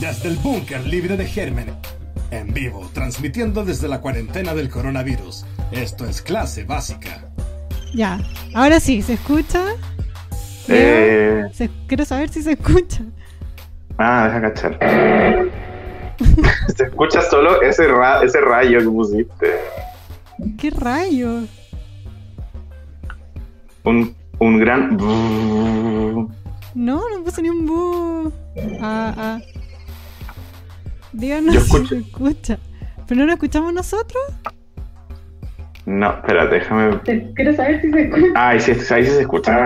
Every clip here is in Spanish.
desde el búnker libre de gérmenes. En vivo, transmitiendo desde la cuarentena del coronavirus. Esto es clase básica. Ya, ahora sí, ¿se escucha? Eh, Se- quiero saber si se escucha. ah, deja cachar. Se escucha solo ese, ra- ese rayo que pusiste. ¿Qué rayos? Un, un gran. No, no puse ni un bu. Ah, ah. Díganos Yo si escucho. se escucha. ¿Pero no lo escuchamos nosotros? No, espérate, déjame. Quiero saber si se escucha. Ah, ahí sí, ahí sí se escucha.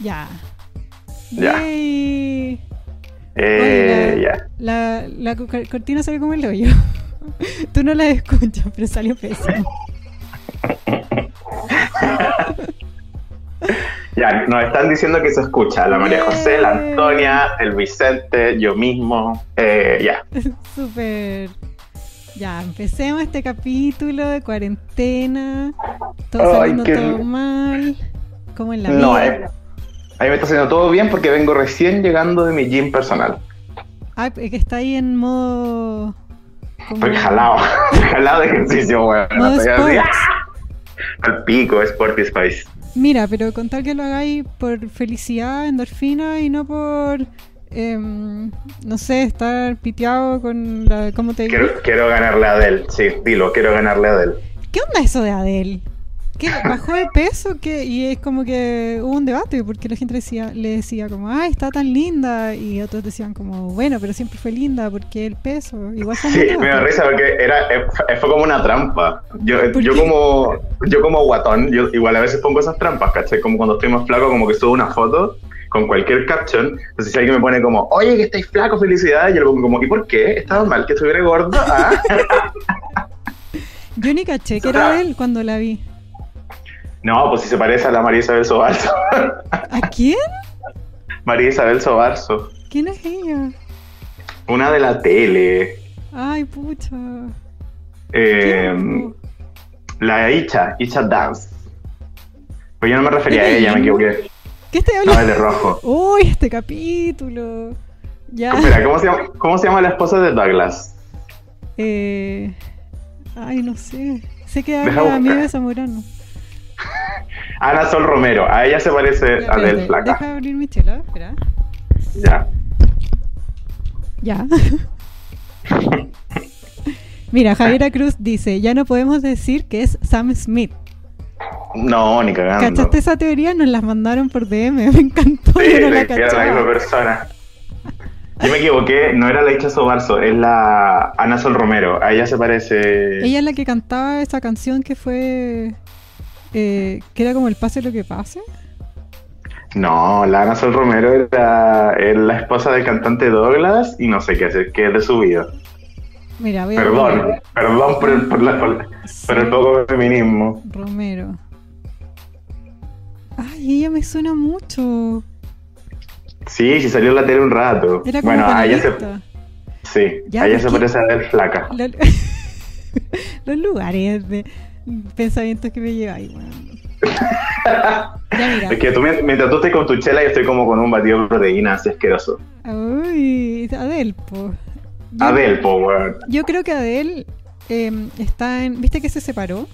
Ya. Ya. Yay. Eh, Oye, ya. La, la co- cortina salió como el hoyo. Tú no la escuchas, pero salió pésimo. Ya, nos están diciendo que se escucha. La María José, la. Antonia, el Vicente, yo mismo. Eh, ya. Súper. Ya, empecemos este capítulo de cuarentena. Todo saliendo todo mal. Como en la No, vida. eh. Ahí me está haciendo todo bien porque vengo recién llegando de mi gym personal. Ah, es que está ahí en modo. Estoy jalado. jalado de ejercicio, weón. Estoy. ¡ah! Al pico, Sporty Spice. Mira, pero con tal que lo hagáis por felicidad, endorfina y no por. em, no sé, estar piteado con la. ¿Cómo te digo? Quiero, quiero ganarle a Adele. Sí, dilo, quiero ganarle a Adele. ¿Qué onda eso de Adele? ¿Qué, ¿Bajó de peso? ¿Qué? Y es como que hubo un debate porque la gente decía, le decía como, ay, está tan linda. Y otros decían como, bueno, pero siempre fue linda porque el peso. Igual fue Sí, me da risa porque era, eh, fue como una trampa. Yo, ¿Por yo qué? como yo como guatón, yo igual a veces pongo esas trampas, ¿cachai? Como cuando estoy más flaco, como que subo una foto con cualquier caption. Entonces si alguien me pone como, oye, que estáis flaco, felicidades, yo le pongo como, ¿y por qué? ¿Estaba mal que estuviera gordo? Ah. Yo ni caché que era Adele cuando la vi. No, pues si se parece a la María Isabel Sobarzo. ¿A quién? María Isabel Sobarzo. ¿Quién es ella? Una de la tele. Ay, pucha. Eh, la Icha, Icha Dance. Pues yo no me refería a ¿Es de ella, me equivoqué. ¿Qué estoy No, hablando? es de rojo. Uy, este capítulo. Ya. Espera, ¿cómo se, llama, ¿cómo se llama la esposa de Douglas? Eh, ay, no sé. Sé que habla buscar. amiga de Zamorano. Ana Sol Romero. A ella se parece Ya, a espérate, Flaca. Deja abrir mi chela, espera. Ya. Ya. Mira, Javiera Cruz dice, ya no podemos decir que es Sam Smith. No, ni cagando. ¿Cachaste esa teoría? Nos las mandaron por DM, me encantó, Sí, yo no la era la misma persona. Yo me equivoqué, no era la Icha Sobarzo, es la Ana Sol Romero. A ella se parece. Ella es la que cantaba esa canción que fue... eh, que era como el pase lo que pase. No, la Ana Sol Romero era, es la esposa del cantante Douglas y no sé qué hacer, qué es de su vida. Mira, voy a Perdón, perdón por el, por la- por- por el poco feminismo. Romero. Ay, ella me suena mucho. Sí, sí salió en la tele un rato. Era como bueno, a ella se, sí, a ella ¿por se parece a Adele Flaca. La- Los lugares de pensamientos que me lleváis, mira. Es que tú, mient- mientras tú estés con tu chela, yo estoy como con un batido de proteína así asqueroso. Uy, Adele, po. Yo, Adele, po, weón. yo creo que Adele eh, está en. ¿Viste que se separó?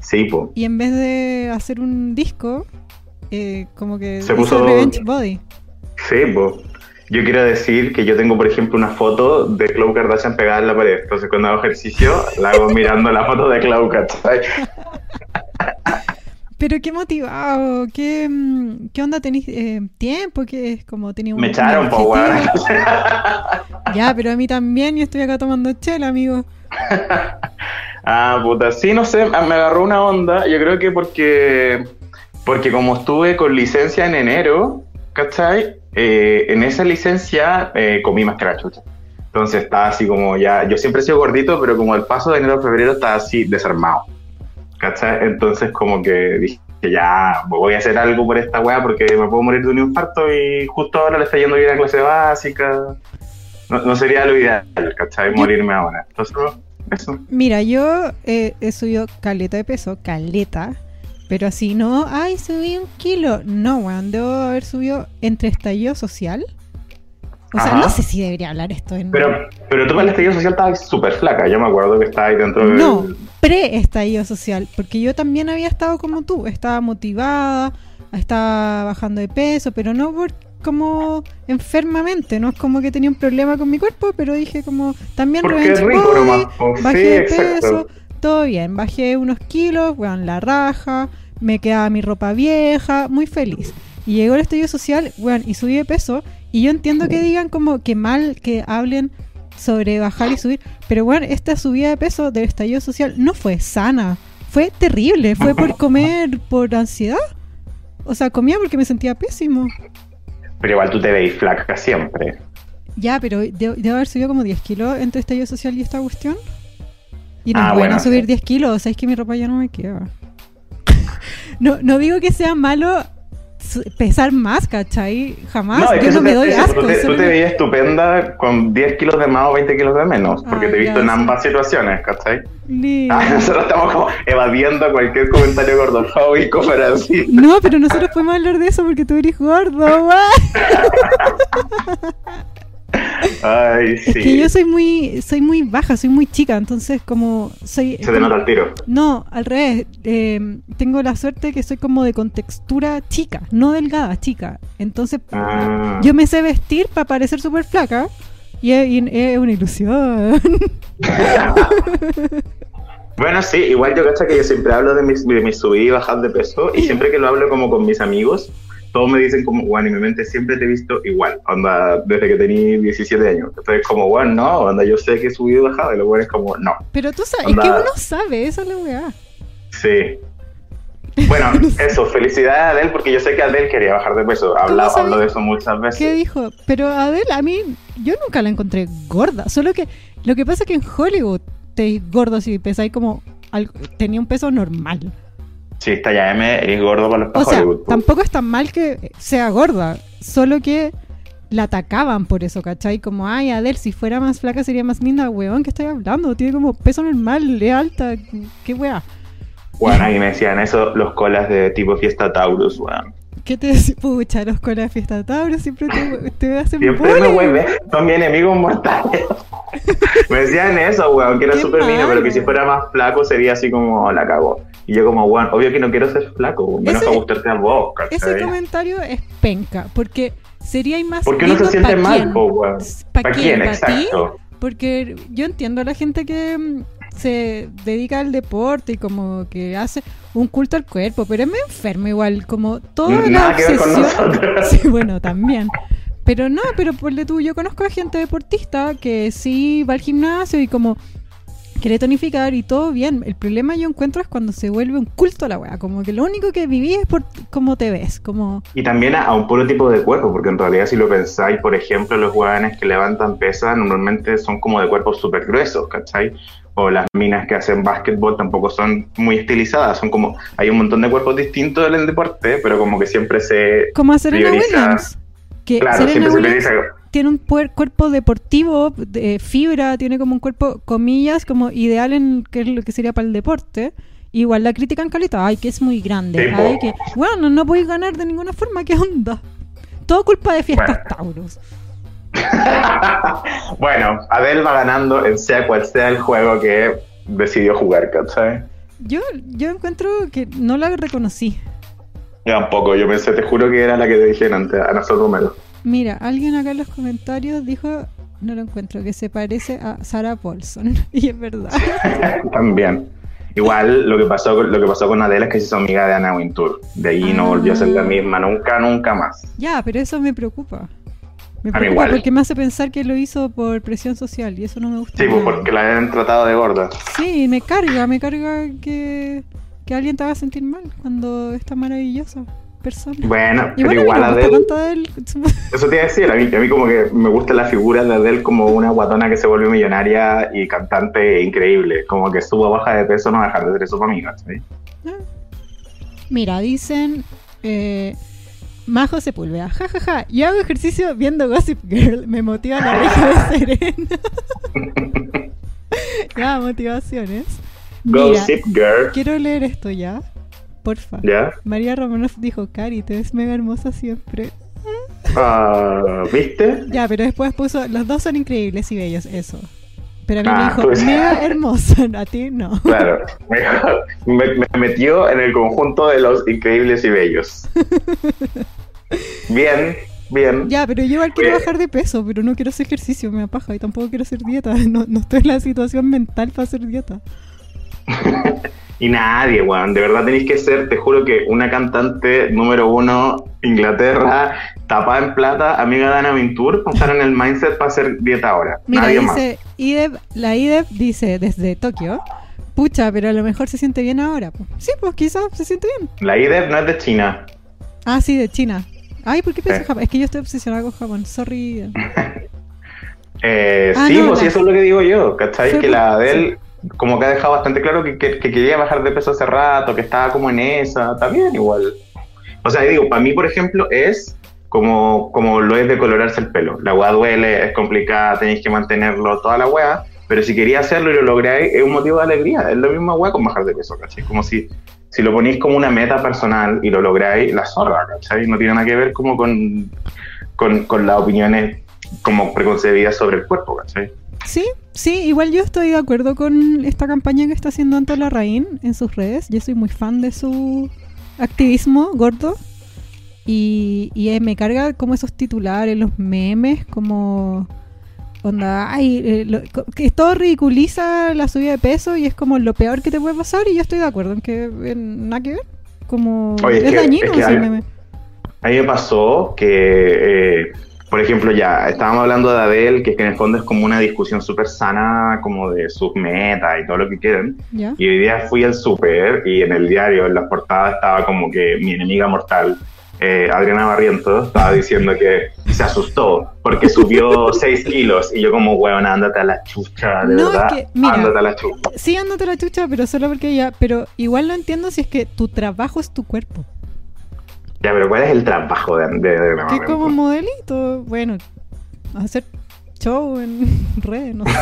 Sí, po. Y en vez de hacer un disco, eh, como que Se puso- Revenge Body. Sí, po. Yo quiero decir que yo tengo, por ejemplo, una foto de Khloe Kardashian pegada en la pared. Entonces, cuando hago ejercicio, la hago mirando la foto de Khloe, ¿cachai? Pero qué motivado, qué, mm, qué onda tenéis eh, tiempo, que es como tenía un Me echaron, po. Ya, pero a mí también, yo estoy acá tomando chela, amigo. Ah, puta, sí, no sé, me agarró una onda, yo creo que porque, porque como estuve con licencia en enero, ¿cachai? Eh, en esa licencia eh, comí más que la chucha. Entonces estaba así como ya, yo siempre he sido gordito, pero como el paso de enero a febrero estaba así desarmado, ¿cachai? Entonces como que dije, ya, voy a hacer algo por esta weá porque me puedo morir de un infarto y justo ahora le está yendo bien a clase básica. No, no sería lo ideal, ¿cachai? Morirme ahora. Entonces, eso. Mira, yo eh, he subido caleta de peso, caleta, pero así no, ay, subí un kilo. No, weón, debo haber subido entre estallido social O sea, no sé si debería hablar esto en... Pero, pero tú para el estallido social estabas súper flaca. Yo me acuerdo que estabas ahí dentro del... No, pre-estallido social, porque yo también había estado como tú, estaba motivada, estaba bajando de peso, pero no por como enfermamente, no es como que tenía un problema con mi cuerpo, pero dije como también Porque es revenge rico body, nomás. po. bajé Sí, de exacto. peso, todo bien, bajé unos kilos, weón, la raja, me quedaba mi ropa vieja, muy feliz. Y llegó el estallido social, weón, y subí de peso, y yo entiendo que digan como que mal que hablen sobre bajar y subir, pero bueno, esta subida de peso del estallido social no fue sana, fue terrible, fue por comer por ansiedad. O sea, comía porque me sentía pésimo. Pero igual tú te veis flaca siempre. Ya, pero de- debo haber subido como 10 kilos entre estallido social y esta cuestión. Y no Ah, es bueno subir sí. 10 kilos, o sea, es que mi ropa ya no me queda. no, no digo que sea malo pesar más, ¿cachai? Jamás. es que Yo no me te- doy asco. Tú te, solo tú te me- veías estupenda con 10 kilos de más o 20 kilos de menos. Porque Ah, te he visto en sí. ambas situaciones, ¿cachai? Ah, nosotros estamos como evadiendo cualquier comentario gordofóbico, pero así. No, pero nosotros podemos hablar de eso porque tú eres gordo. Ay, sí. Es que yo soy muy, soy muy baja, soy muy chica, entonces como soy... Se te nota el tiro. No, al revés. eh, tengo la suerte que soy como de contextura chica, no delgada, chica. Entonces Ah. yo me sé vestir para parecer súper flaca y es, una ilusión. Bueno, sí, igual yo cacho que yo siempre hablo de mis, de mis subidas y bajas de peso y siempre que lo hablo como con mis amigos, todos me dicen como, bueno, en mi mente siempre te he visto igual, onda, desde que tenía 17 años. Entonces como, bueno, no, onda, yo sé que he subido y bajado y lo bueno es como, no, Pero tú sabes, es que Onda. uno sabe, esa es la weá. sí. Bueno, eso, felicidades a Adele porque yo sé que Adele quería bajar de peso, habla, sabes? hablo de eso muchas veces. ¿Qué dijo? Pero Adele, a mí, yo nunca la encontré gorda. Solo que lo que pasa es que en Hollywood te gordo si pesáis como. algo- tenía un peso normal. Sí, está ya M, eres gordo para los O sea, Hollywood. po. tampoco es tan mal que sea gorda. Solo que la atacaban por eso, ¿cachai? Como, ay, Adele, si fuera más flaca sería más linda, weón, ¿qué estoy hablando? Tiene como peso normal, es alta, qué weá. Bueno, ahí me decían eso los colas de tipo fiesta Taurus, weón. ¿Qué te decís? Pucha, los con la fiesta Tauro siempre te, te hacen Siempre me bullying. vuelve, son mis enemigos mortales. me decían eso, weón, que era súper niño, pero que si fuera más flaco sería así como "Oh, la cago. Y yo como, weón, obvio que no quiero ser flaco, weón, menos Ese- para gustarte a vos, Ese ¿cachai? comentario es penca, porque sería más Porque uno se siente mal, quién. weón. ¿Pa' ¿Para quién? quién? ¿Pa' ti? Exacto. Porque yo entiendo a la gente que mm, se dedica al deporte y como que hace un culto al cuerpo, pero es medio enfermo igual, como toda la Nada obsesión. Sí, bueno, también. Pero no, pero por tú, yo conozco a gente deportista que sí va al gimnasio y como quiere tonificar y todo bien. El problema yo encuentro es cuando se vuelve un culto a la weá, como que lo único que viví es por cómo te ves, como Y también a, a un puro tipo de cuerpo, porque en realidad si lo pensáis, por ejemplo, los hueones que levantan pesas normalmente son como de cuerpos súper gruesos, ¿cachai? O las minas que hacen básquetbol tampoco son muy estilizadas, son como, hay un montón de cuerpos distintos en el deporte, pero como que siempre se... como a Serena Prioriza- Williams. Que Claro, Serena siempre se Williams. Tiene un puer- cuerpo deportivo, de fibra, tiene como un cuerpo, comillas, como ideal en que es lo que sería para el deporte. Igual la critican caleta, ay, que es muy grande, Sí, ay, que, bueno, no podéis ganar de ninguna forma, ¿qué onda? Todo culpa de fiestas Tauros. bueno, Adele va ganando en sea cual sea el juego que decidió jugar, ¿cachai? Yo, yo encuentro que no la reconocí. Yo tampoco, yo pensé, te juro que era la que te dije antes, Ana Sol Romero. Mira, alguien acá en los comentarios dijo, no lo encuentro, que se parece a Sarah Paulson. Y es verdad. También. Igual lo que pasó con, lo que pasó con Adele es que se hizo amiga de Anna Wintour. De ahí no Ah. volvió a ser la misma, nunca, nunca más. Ya, pero eso me preocupa. Me A mí preocupa igual. porque me hace pensar que lo hizo por presión social y eso no me gusta. Sí, pues nada. porque la habían tratado de gorda. Sí, me carga, me carga que, que alguien te haga sentir mal cuando esta maravillosa persona. Bueno, pero igual Adele, él. eso te iba a decir, a mí, a mí como que me gusta la figura de Adele como una guatona que se volvió millonaria y cantante increíble. Como que suba baja de peso no dejar de ser su amiga, ¿sí? Mira, dicen eh, Majo Sepúlveda, jajaja, yo hago ejercicio viendo Gossip Girl, me motiva la oreja de Serena. ya, motivaciones. Mira, Gossip Girl, quiero leer esto ya, porfa. ¿ya? María Romanoff dijo, Cari, te ves mega hermosa siempre. Ah, ¿Viste? Ya, pero después puso, los dos son increíbles y bellos, eso. Pero a mí me Ah, dijo, pues. mega hermoso, a ti no. Claro. Me, me- me metió en el conjunto de los increíbles y bellos. Bien, bien. Ya, pero yo igual quiero Oye. bajar de peso, pero no quiero hacer ejercicio, me da paja y tampoco quiero hacer dieta. No, no estoy en la situación mental para hacer dieta. Y nadie, weón. De verdad tenéis que ser, te juro que una cantante número uno, Inglaterra, tapada en plata, amiga de Ana Vintur, estar en el mindset para hacer dieta ahora. Mira, nadie más. dice, IDEP, la IDEP dice desde Tokio, pucha, pero a lo mejor se siente bien ahora. po". Sí, pues quizás se siente bien. La IDEP no es de China. Ah, sí, de China. Ay, ¿por qué pienso Eh. Japón? Es que yo estoy obsesionada con Japón, sorry. Eh, Ah, sí, no, pues sí, la- eso es lo que digo yo, ¿cachai? Fue Que por- la Adele, como que ha dejado bastante claro que, que- que quería bajar de peso hace rato, que estaba como en esa, también igual. O sea, digo, para mí, por ejemplo, es como, como lo es de colorarse el pelo. La weá duele, es complicada, tenéis que mantenerlo, toda la weá, pero si quería hacerlo y lo lográis, es un motivo de alegría. Es lo mismo weá con bajar de peso, ¿cachai? Como si, si lo ponéis como una meta personal y lo lográis, la zorra, ¿cachai? No tiene nada que ver como con, con, con las opiniones como preconcebidas sobre el cuerpo, ¿cachai? Sí, sí, igual yo estoy de acuerdo con esta campaña que está haciendo Anto Larraín en sus redes. Yo soy muy fan de su activismo gordo. Y, y eh, me carga como esos titulares, los memes, como onda, ay, eh, lo- que todo ridiculiza la subida de peso y es como lo peor que te puede pasar y yo estoy de acuerdo en que en nada que ver. Como Oye, es es que- dañino es que ese meme. A mí me pasó que, eh, por ejemplo, ya estábamos hablando de Adele, que, que en el fondo es como una discusión súper sana, como de sus metas y todo lo que quieren. ¿Ya? Y hoy día fui al súper y en el diario, en la portada, estaba como que mi enemiga mortal, eh, Adriana Barrientos, estaba diciendo que se asustó porque subió 6 kilos. Y yo, como, weón, ándate a la chucha, de No, es verdad. que, mira, ándate a la chucha. Sí, ándate la chucha, pero solo porque ya. Pero igual no entiendo si es que tu trabajo es tu cuerpo. Ya, pero ¿cuál es el trabajo de, de, de Que como modelito, bueno, hacer show en redes, no sé.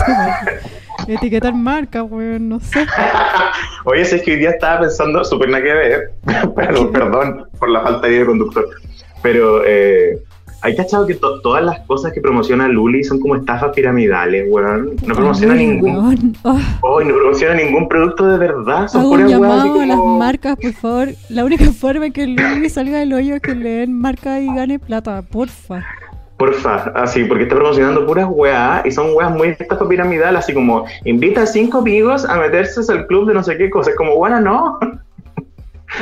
etiquetar marcas, weón, no sé. Oye, si es que hoy día estaba pensando, súper nada que ver, pero, perdón por la falta de conductor, pero eh, hay cachado que to- todas las cosas que promociona Luli son como estafas piramidales, weón. No promociona Ay, ningún, weón. Oh, oh, no promociona ningún producto de verdad, son hago un puras así llamado a las como- marcas, por favor. La única forma que Luli salga del hoyo es que le den marca y gane plata, porfa. Porfa, así, porque está promocionando puras weas y son weas muy estafa piramidal, así como invita a cinco amigos a meterse al club de no sé qué cosa. Es como, bueno, no.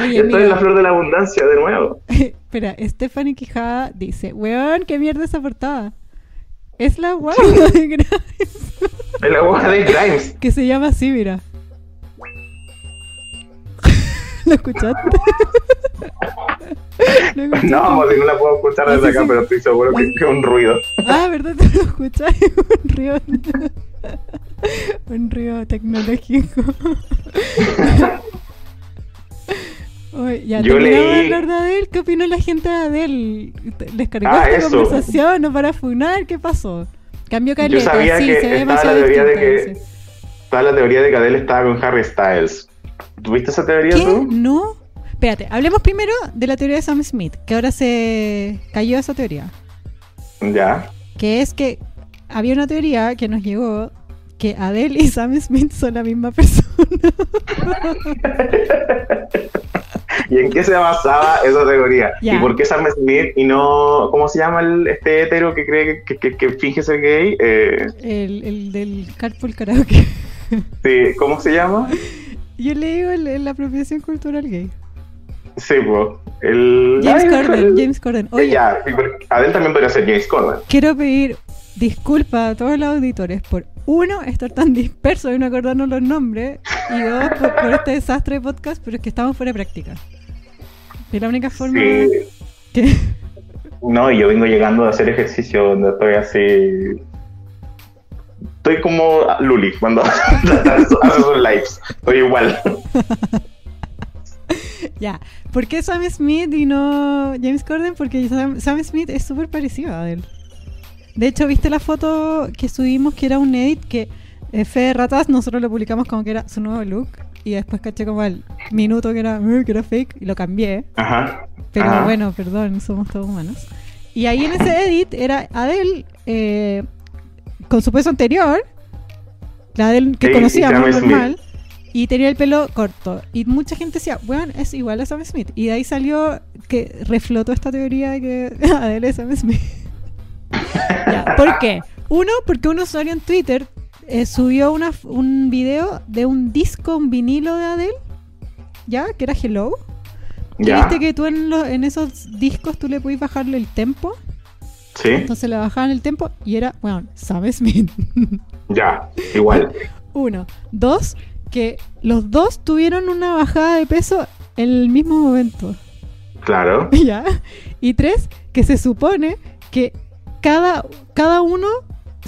Oye, Estoy en la flor de la abundancia de nuevo. espera, Stephanie Quijada dice, weón, qué mierda esa portada. Es la weón de Grimes, Es la wea de Grimes. que se llama así, mira. ¿Lo escuchaste? ¿Lo escuchaste? No, si no la puedo escuchar desde acá, sí. pero estoy seguro que es un ruido. Ah, ¿verdad? ¿Te lo escuchas? Un río. Un río tecnológico. Oye, ya Yo leí- hablar de Adele. ¿Qué opinó la gente de Adele? ¿Les cargó Ah, esta eso. conversación? ¿No para funar? ¿Qué pasó? Cambió caleta, sabía sí, que se ve demasiado la teoría de que-. Estaba la teoría de que Adele estaba con Harry Styles. ¿Tuviste esa teoría ¿Qué? tú? No. Espérate, hablemos primero de la teoría de Sam Smith, que ahora se cayó esa teoría. Ya. que es que había una teoría que nos llegó que Adele y Sam Smith son la misma persona. ¿Y en qué se basaba esa teoría? ¿Y por qué Sam Smith y no. ¿Cómo se llama el, este hetero que cree que, que, que finge ser gay? Eh, El, el del Carpool Karaoke. sí, ¿Cómo se llama? Yo le digo el- el- la apropiación cultural gay. Sí, pues. El... James Corden, James Corden. Oye, Ya, Adele también podría ser James Corden. quiero pedir disculpas a todos los auditores por, uno, estar tan dispersos y no acordarnos los nombres, y dos, por, por este desastre de podcast, pero es que estamos fuera de práctica. Es la única forma Sí. que... No, y yo vengo llegando de hacer ejercicio donde estoy así. Estoy como Luli cuando hace sus lives. Estoy igual. Ya, ¿por qué Sam Smith y no James Corden? Porque Sam, Sam Smith es súper parecido a él. De hecho, ¿viste la foto que subimos que era un edit que eh, Fe de Ratas nosotros lo publicamos como que era su nuevo look y después caché como al minuto que era, "Eh, que era fake y lo cambié. Ajá. Pero Ajá. bueno, perdón, somos todos humanos. Y ahí en ese edit era Adele eh, con su peso anterior, la Adele que Sí, conocíamos normal, y tenía el pelo corto. Y mucha gente decía, bueno, es igual a Sam Smith. Y de ahí salió que reflotó esta teoría de que Adele es Sam Smith. Ya, ¿Por qué? Uno, porque un usuario en Twitter eh, subió una, un video de un disco, un vinilo de Adele, ¿ya? Que era Hello. Y Ya. viste que tú en, esos discos tú le podías bajarle el tempo. Sí, Entonces le bajaban el tempo y era, bueno, Sam Smith. ya, igual. Uno. Dos, que los dos tuvieron una bajada de peso en el mismo momento. Claro. ¿Ya? Y tres, que se supone que cada, cada uno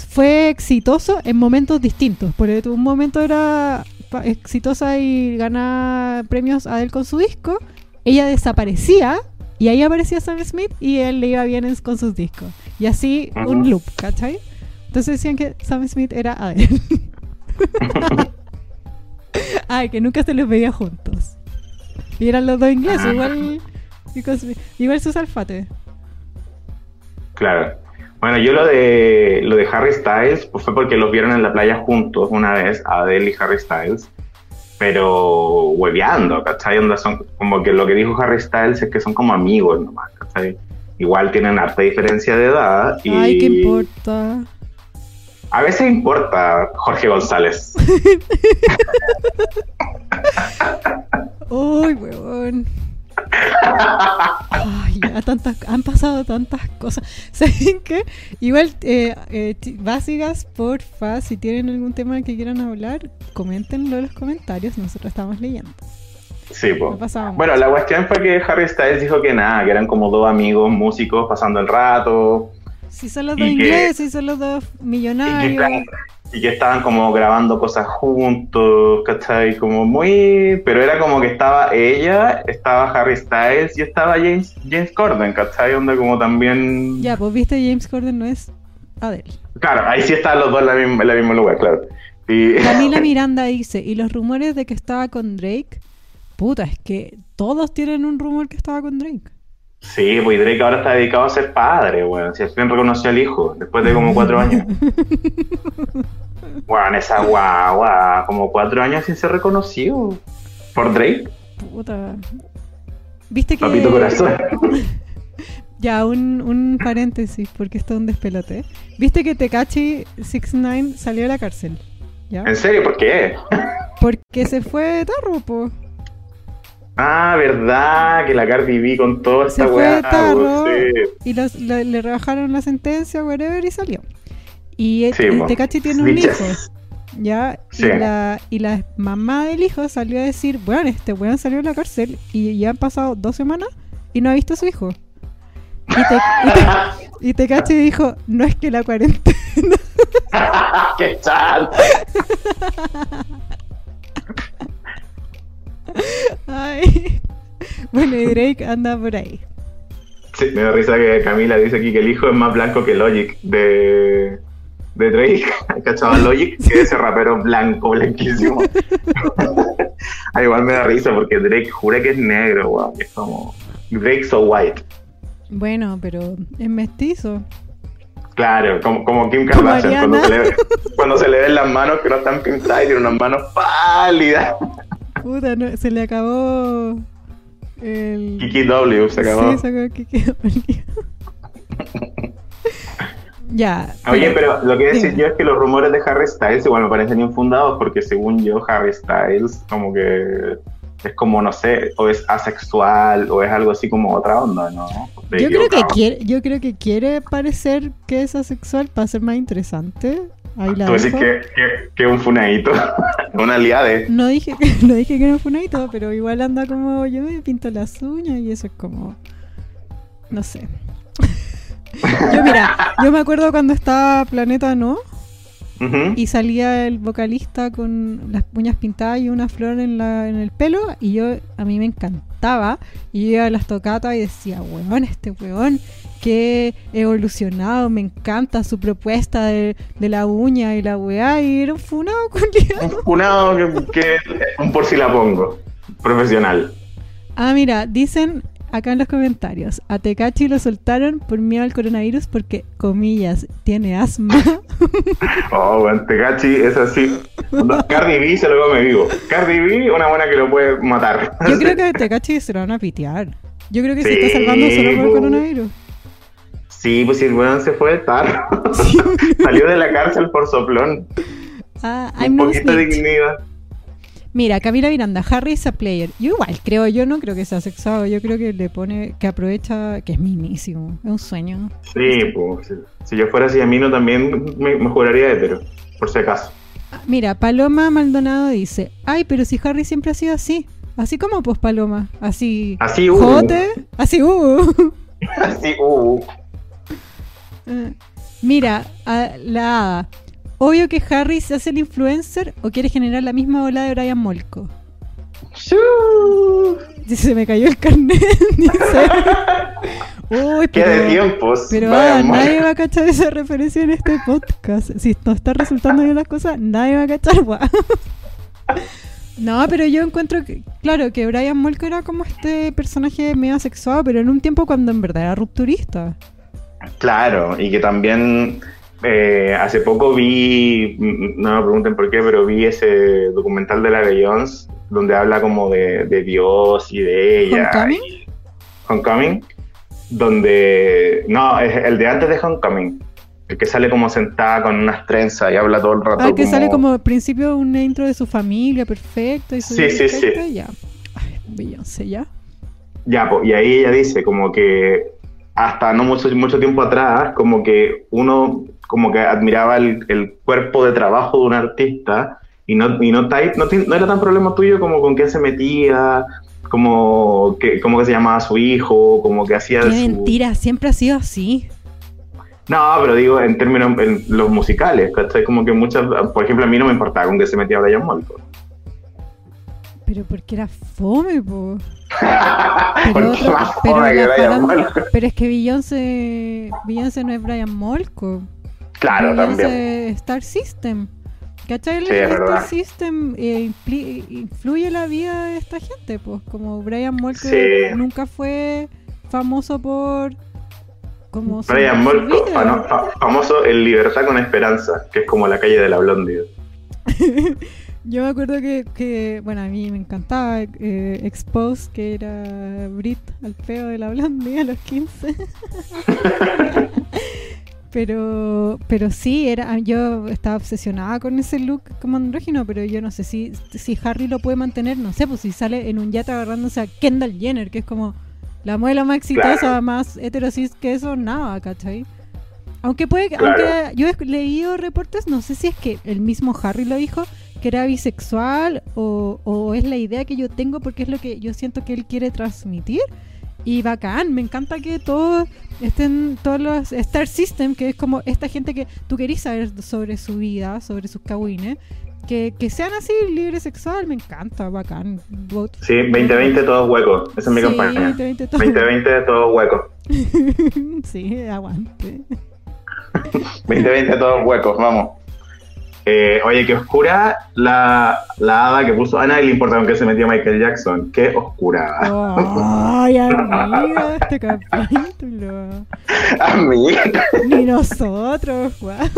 fue exitoso en momentos distintos. Porque un momento era exitosa y ganaba premios a él con su disco. Ella desaparecía y ahí aparecía Sam Smith y él le iba bien en- con sus discos. Y así un loop, ¿cachai? Entonces decían que Sam Smith era Adele. Ay, que nunca se los veía juntos. Y eran los dos ingleses, igual, igual sus alfates. Claro. Bueno, yo lo de lo de Harry Styles pues fue porque los vieron en la playa juntos una vez, Adele y Harry Styles, pero hueveando, ¿cachai? Onda son como que lo que dijo Harry Styles es que son como amigos nomás, ¿cachai? Igual tienen harta diferencia de edad y Ay, ¿qué importa? a veces importa Jorge González. Uy, weón. Ay, ya tantas, han pasado tantas cosas. ¿Saben qué? Igual, eh, eh, básicas, porfa, si tienen algún tema que quieran hablar, coméntenlo en los comentarios, nosotros estamos leyendo. Sí, po. Bueno, la cuestión fue que Harry Styles dijo que nada, que eran como dos amigos músicos pasando el rato, Si son los dos ingleses, si son los dos que, millonarios. Y que estaban como grabando cosas juntos, ¿cachai? Como muy... Pero era como que estaba ella, estaba Harry Styles y estaba James, James Corden, ¿cachai? Onda como también... Ya, pues viste, James Corden no es Adele. Claro, ahí sí estaban los dos en la misma, en la misma lugar, claro. Y... Camila Miranda dice, y los rumores de que estaba con Drake, puta, es que todos tienen un rumor que estaba con Drake. Sí, pues Drake ahora está dedicado a ser padre, weón. Si al fin reconoció al hijo, después de como cuatro años. Weón, esa guagua, como cuatro años sin ser reconocido. Por Drake, Puta. Viste que... papito corazón. Ya, un, un paréntesis, porque esto es un despelote. Viste que Tekachi 69 salió de la cárcel, ¿ya? ¿En serio? ¿Por qué? Porque se fue de tarro, po. Ah, verdad, que la Cardi B con toda esta weá. sí. y los- le, le rebajaron la sentencia, whatever, y salió. Y el, Sí, el po. Tekashi tiene un hijo, ¿ya? Sí. Y, la, y la mamá del hijo salió a decir, bueno, este weón salió de la cárcel y ya han pasado dos semanas y no ha visto a su hijo. Y, te, y, te- y Tekashi dijo, no es que la cuarentena... ¡Qué! Ay. Bueno, y Drake anda por ahí. Sí, me da risa que Camila dice aquí que el hijo es más blanco que Logic de, de Drake. ¿Cachado a Logic? Que ese rapero blanco, blanquísimo. Ah, igual me da risa porque Drake jura que es negro, wow. Es como Drake so white. Bueno, pero es mestizo. Claro, como, como Kim Kardashian, cuando se, le, cuando se le ven las manos que no están pintadas y tiene unas manos pálidas. Puta, no, se le acabó el... Kiki W se acabó. Sí, sacó Kiki W. ya. Oye, pero lo que voy a decir yo es que los rumores de Harry Styles igual me parecen infundados porque según yo Harry Styles como que es como, no sé, o es asexual o es algo así como otra onda, ¿no? Yo creo, que quiere, yo creo que quiere parecer que es asexual para ser más interesante. Ahí la Tú decís que, que, que un funadito, una liade. No dije que no dije que fue un pero igual anda como yo me pinto las uñas y eso es como no sé. yo mira, yo me acuerdo cuando estaba Planeta No y salía el vocalista con las uñas pintadas y una flor en la en el pelo y yo a mí me encantaba y iba a las tocatas y decía, "Weón, este weón que evolucionado, me encanta su propuesta de, de la uña y la weá y era un funado culiao. Un funado que, que un por si la pongo, profesional. Ah, mira, dicen acá en los comentarios. A Tecachi lo soltaron por miedo al coronavirus porque, comillas, tiene asma. Oh, bueno, Tecachi es así. Cardi B se lo come vivo. Cardi B, una buena que lo puede matar. Yo creo que a Tecachi se lo van a pitear. Yo creo que se está salvando solo por el po. coronavirus. Sí, pues si el weón se fue de tarro. Salió de la cárcel por soplón. Ah, Un no poquito de dignidad. Mira, Camila Miranda, Harry es a player. Yo igual creo, yo no creo que sea sexuado, yo creo que le pone, que aprovecha, que es minísimo, es un sueño. Sí, pues. Si, yo fuera así a mí no también me, me juraría hetero, por si acaso. Ah, Mira, Paloma Maldonado dice, ay, pero si Harry siempre ha sido así. Así como pues Paloma, así Así, uh. jote, así uh. Así, uh. Eh, Mira, a la. Obvio que Harry se hace el influencer o quiere generar la misma ola de Brian Molko. Se me cayó el carnet. Dice. Uy, Qué de pero, tiempos. pero ah, nadie va a cachar esa referencia en este podcast. Si no está resultando bien las cosas, nadie va a cachar. guau. No, pero yo encuentro que, claro, que Brian Molko era como este personaje medio asexuado, pero en un tiempo cuando en verdad era rupturista. Claro, y que también eh, hace poco vi, mm, no me pregunten por qué, pero vi ese documental de la Jones donde habla como de, de Dios y de ella. ¿Homecoming? y- Homecoming, donde, no, es el de antes de Homecoming, el que sale como sentada con unas trenzas y habla todo el rato. Ah, que sale como al principio un intro de su familia perfecta y su Sí, sí, sí. perfecta, ya. Ay, Beyoncé, ya. Ya, po, y ahí ella dice como que hasta no mucho, mucho tiempo atrás, como que uno como que admiraba el, el cuerpo de trabajo de un artista y no, y no, no, no era tan problema tuyo como con qué se metía, como que, como que se llamaba su hijo, como que hacía Qué su... mentira, siempre ha sido así. No, pero digo en términos, en los musicales, ¿cachai? Como que muchas, por ejemplo, a mí no me importaba con qué se metía Brian Molko. Pero porque era fome, po. Porque otro- pero, fome que la Brian Molko. pero es que Beyoncé, Beyoncé no es Brian Molko. Claro, también. es Star System. ¿Cachai? El Sí, Star. System eh, influye la vida de esta gente, pues. Como Brian Sí. nunca fue famoso por. Como Brian fa- famoso en Libertad con Esperanza, que es como la calle de la Blondie. Yo me acuerdo que, que, bueno, a mí me encantaba eh, Expose, que era Brit al peo de la Blondie a los 15. pero, pero sí, era, yo estaba obsesionada con ese look como andrógino, pero yo no sé si, si Harry lo puede mantener, no sé, pues si sale en un yate agarrándose a Kendall Jenner, que es como la muela más exitosa, Claro. más heterosis que eso, nada, ¿cachai? Aunque puede, Claro. aunque yo he leído reportes, no sé si es que el mismo Harry lo dijo, que era bisexual o, o es la idea que yo tengo porque es lo que yo siento que él quiere transmitir. Y bacán, me encanta que todos estén, todos los Star System, que es como esta gente que tú querís saber sobre su vida, sobre sus cagüines, que, que sean así libre sexual, me encanta, bacán. Vote. Sí, 2020 todo hueco. Esa es mi Sí, campaña. 2020 todo. 2020 todo hueco. sí, aguante. 2020 todos huecos, vamos. Eh, oye, qué oscura la, la hada que puso. A nadie le importa con qué se metió Michael Jackson. Qué oscura. Ay, amiga, este capítulo. Amiga. Ni nosotros, guau.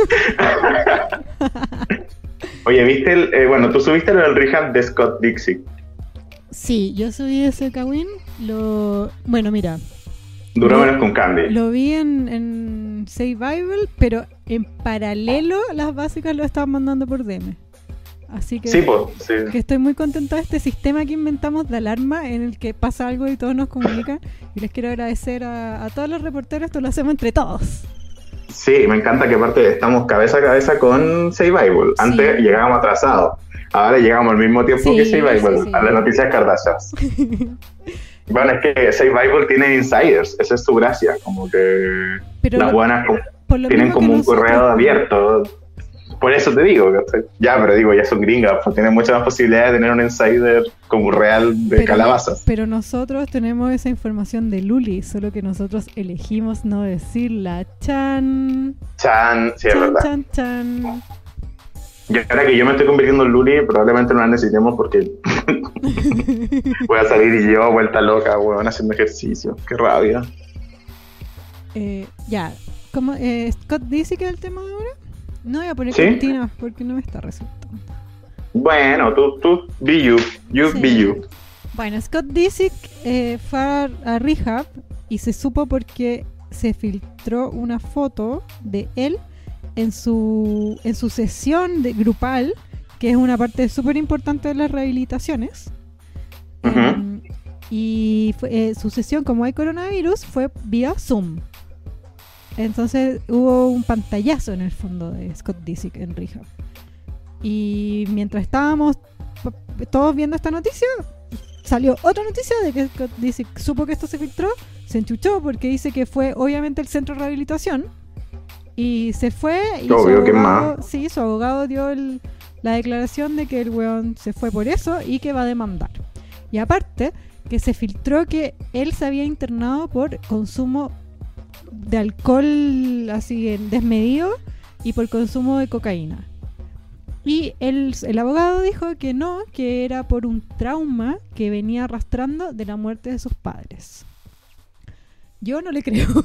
Oye, ¿viste el. eh, bueno, tú subiste lo del rehab de Scott Dixie. Sí, yo subí ese Kawin. Lo... Bueno, mira, Duró No. menos con Candy. lo vi en, en Save Bible, pero en paralelo las básicas lo estaban mandando por DM. Así que, Sí, pues. Sí. que estoy muy contenta de este sistema que inventamos de alarma en el que pasa algo y todos nos comunican. Y les quiero agradecer a, a todos los reporteros, esto lo hacemos entre todos. Sí, me encanta que aparte estamos cabeza a cabeza con Save Bible. Antes Sí. llegábamos atrasados. Ahora llegamos al mismo tiempo que Save Bible, a las noticias Kardashian. bueno, es que Save Bible tiene insiders, esa es su gracia. Como que Pero las buenas como- tienen como un correo abierto. Por eso te digo, ya, pero digo, ya son gringas, pues tienen muchas más posibilidades de tener un insider como real de Pero- calabazas. Pero nosotros tenemos esa información de Luli, solo que nosotros elegimos no decirla. Chan. Chan, sí, es chan, verdad. chan, chan. Y ahora que yo me estoy convirtiendo en Luli, probablemente no la necesitemos porque voy a salir yo, vuelta loca, weón, haciendo ejercicio. Qué rabia. Eh, ya, ¿Cómo, eh, Scott dice que es el tema de ahora. No voy a poner ¿Sí? porque no me está resultando. Bueno, tú, tú, be you, you Sí. be you. Bueno, Scott Disick eh, fue a rehab y se supo porque se filtró una foto de él en su, en su sesión de, grupal, que es una parte súper importante de las rehabilitaciones. Em, y fue- eh, su sesión, como hay coronavirus, fue vía Zoom. Entonces hubo un pantallazo en el fondo de Scott Disick en rehab. Y mientras estábamos todos viendo esta noticia, salió otra noticia de que Scott Disick supo que esto se filtró, se enchuchó porque dice que fue obviamente el centro de rehabilitación y se fue y Obvio, ¿qué abogado, sí, su abogado dio el- la declaración de que el weón se fue por eso y que va a demandar. Y aparte, que se filtró que él se había internado por consumo de alcohol así desmedido y por consumo de cocaína. Y el, el abogado dijo que no, que era por un trauma que venía arrastrando de la muerte de sus padres. Yo no le creo.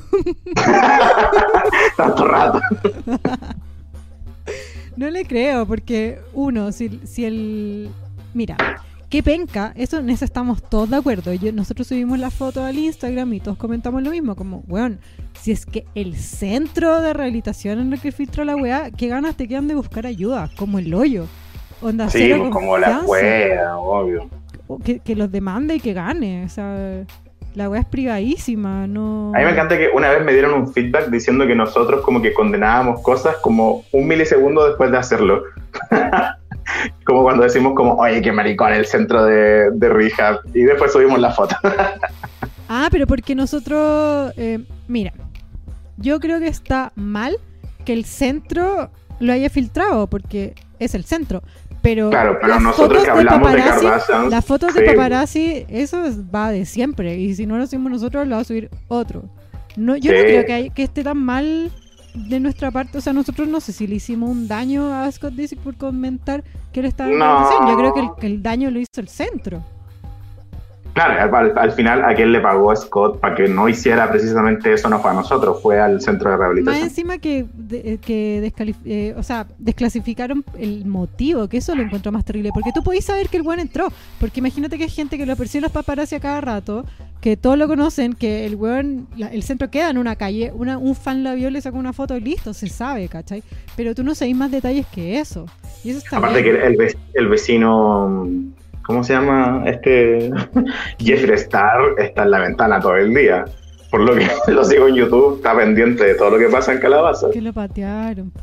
Tanto rato. No le creo, porque uno, si, si el... Mira, qué penca, eso en eso estamos todos de acuerdo. Yo, nosotros subimos la foto al Instagram y todos comentamos lo mismo, como, weón, si es que el centro de rehabilitación en lo que filtra la weá, qué ganas te quedan de buscar ayuda, como el hoyo. Onda Sí, pues, como la wea, obvio. Que los demande y que gane. O sea, la weá es privadísima, no... A mí me encanta que una vez me dieron un feedback diciendo que nosotros como que condenábamos cosas como un milisegundo después de hacerlo. como cuando decimos como, oye, qué maricón el centro de, de rehab. Y después subimos la foto. Ah, pero porque nosotros, eh, mira, yo creo que está mal que el centro lo haya filtrado, porque es el centro. Pero, claro, pero nosotros que de hablamos de Kardashian. las fotos sí, de paparazzi, eso es- va de siempre. Y si no lo hacemos nosotros, lo va a subir otro. No, yo no creo que, hay- que esté tan mal de nuestra parte. O sea, nosotros no sé si le hicimos un daño a Scott Disick por comentar que él estaba en No. rehabilitación. Yo creo que el, que el daño lo hizo el centro. Claro, al, al final a quien le pagó a Scott para que no hiciera precisamente eso no fue a nosotros, fue al centro de Más rehabilitación. encima que, de- que descalif- eh, o sea, desclasificaron el motivo, que eso lo encuentro más terrible, porque tú podés saber que el weón entró, porque imagínate que hay gente que lo persigue los paparazzi a cada rato, que todos lo conocen, que el weón, la- el centro queda en una calle, una, un fan la vio, le sacó una foto y listo, se sabe, ¿cachai? Pero tú no sabés más detalles que eso. Y eso está Aparte que bien. el, ve- el vecino, ¿cómo se llama? Este Jeffree Star está en la ventana todo el día. Por lo que lo sigo en YouTube, está pendiente de todo lo que pasa en Calabaza. Que lo patearon.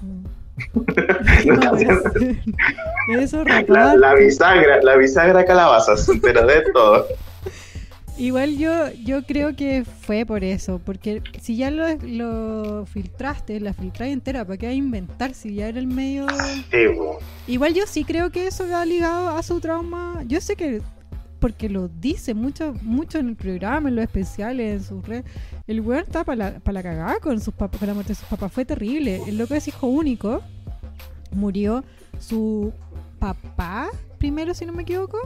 No No. Eso, La, la bisagra, la bisagra Calabaza se entera de todo. Igual yo, yo creo que fue por eso, porque si ya lo, lo filtraste, la filtraste entera, ¿para qué inventar si ya era el medio... Sí. Igual yo sí creo que eso va ligado a su trauma, yo sé que, porque lo dice mucho mucho en el programa, en los especiales, en sus redes, el weón está para la, pa' la cagada con, sus con la muerte de sus papás, fue terrible, el loco es hijo único, murió su papá primero, si no me equivoco.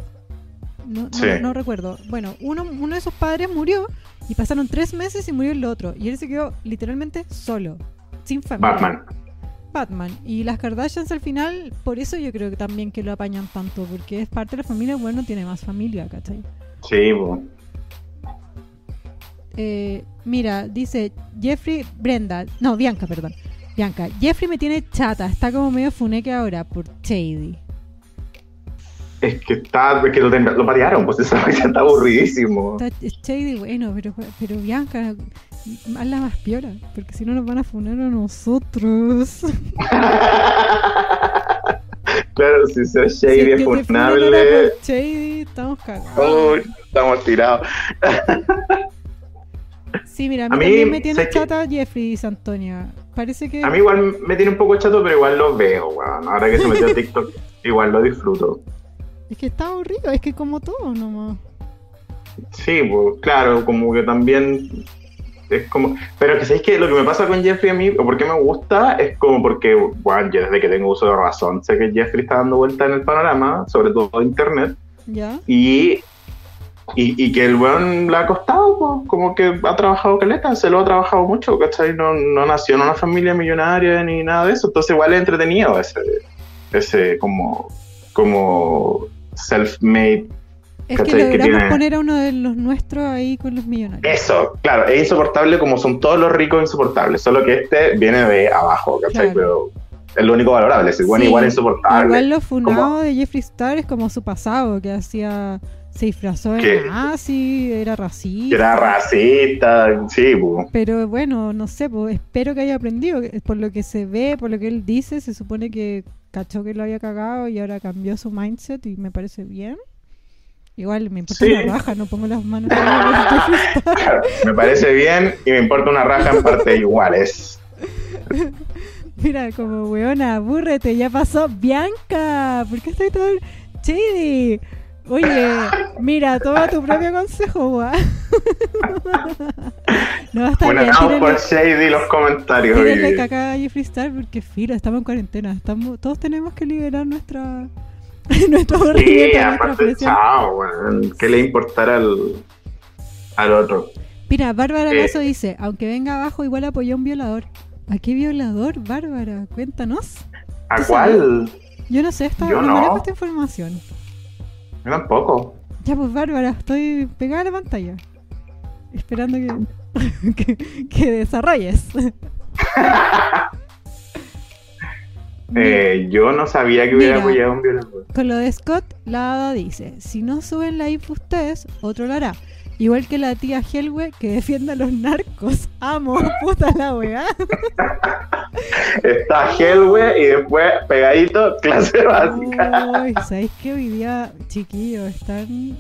No, no- Sí. no recuerdo. Bueno, uno, uno de sus padres murió y pasaron tres meses y murió el otro. Y él se quedó literalmente solo, sin familia. Batman. Batman. Y las Kardashians al final, por eso yo creo que también que lo apañan tanto, porque es parte de la familia, bueno, no tiene más familia, ¿cachai? Sí, po. Eh, mira, dice Jeffrey, Brenda, no, Bianca, perdón. Bianca, Jeffrey me tiene chata, está como medio funeque ahora por Shady. Es que está, es que lo, lo patearon, pues esa vaina está aburridísimo. Está es Shady, bueno, pero, pero Bianca, hazla más piola, porque si no nos van a funar a nosotros. claro, si ser shady es que funable. por Shady, estamos cagados. Uy, estamos tirados. Sí, mira, a mí, A mí, también me tiene chata Jeffrey y Antonia. Parece que. A mí igual me tiene un poco chato, pero igual lo veo, weón. Ahora que se metió a TikTok, igual lo disfruto. Es que está aburrido, es que como todo nomás. Sí, pues claro, como que también es como, pero que sabéis que lo que me pasa con Jeffrey a mí, o por qué me gusta, es como porque, bueno, yo desde que tengo uso de razón, sé que Jeffrey está dando vuelta en el panorama, sobre todo en internet, ¿Ya? y, y, y que el weón le ha costado, po, como que ha trabajado caleta, se lo ha trabajado mucho, ¿cachai? No, no nació en una familia millonaria ni nada de eso, entonces igual es entretenido ese, ese como, como self-made Es que. Que logramos tiene- poner a uno de los nuestros ahí con los millonarios. Eso, claro, es insoportable como son todos los ricos insoportables, solo que este viene de abajo, ¿cachai? Claro. Pero es lo único valorable, es Sí, igual es insoportable. Igual lo funado Como- de Jeffree Star es como su pasado, que hacía, se disfrazó de nazi, era racista. Era racista, sí. Pero bueno, no sé, espero que haya aprendido. Por lo que se ve, por lo que él dice, se supone que cachó que lo había cagado y ahora cambió su mindset y me parece bien. Igual me importa Sí. una raja, no pongo las manos. Claro, me parece bien y me importa una raja en partes iguales. Mira, como weona, abúrrete, ya pasó Bianca. ¿Por qué estoy todo chidi? Oye, mira, toma tu propio consejo, gua. no, está Bueno, bien, tírenle- por Shady los comentarios. tírenle caca a Jeffree Star porque filo, estamos en cuarentena. Estamos, todos tenemos que liberar nuestra nuestro Sí, aparte, chao, weón. ¿Qué le importará al, al otro? Mira, Bárbara Eh. Lazo dice, aunque venga abajo, igual apoyó a un violador. ¿A qué violador, Bárbara? Cuéntanos. ¿A ¿Tú cuál? Yo no sé, esta, Yo no esta información. Yo tampoco. Ya pues Bárbara, estoy pegada a la pantalla. Esperando que, que, que desarrolles. Eh, yo no sabía que hubiera Mira. apoyado un violador. Con lo de Scott, la hada dice, si no suben la info ustedes, otro lo hará. Igual que la tía Helwe que defiende a los narcos. Amo, puta la weá. Está Hellwe y después pegadito, clase básica. Uy, ¿sabéis que hoy día, chiquillos, están,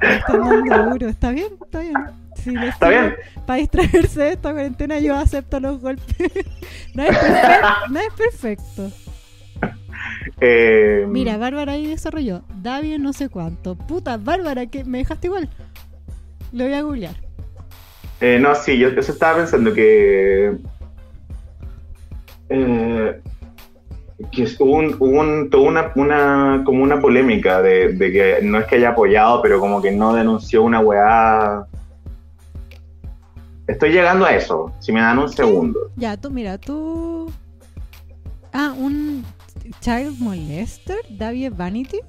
están dando duro? ¿Está bien? Está bien. Si Está bien. Para distraerse de esta cuarentena, yo acepto los golpes. no, es perfecto, no es perfecto. Eh, Mira, Bárbara ahí desarrolló. David no sé cuánto. Puta, Bárbara, que me dejaste igual. Lo voy a googlear. eh, no, sí, yo estaba pensando que. Eh, que hubo, un, hubo un- toda una, una, como una polémica de, de que no es que haya apoyado, pero como que no denunció una weá. Estoy llegando a eso, si me dan un segundo. Ya, tú, mira, tú. Ah, un child molester, David Vanity.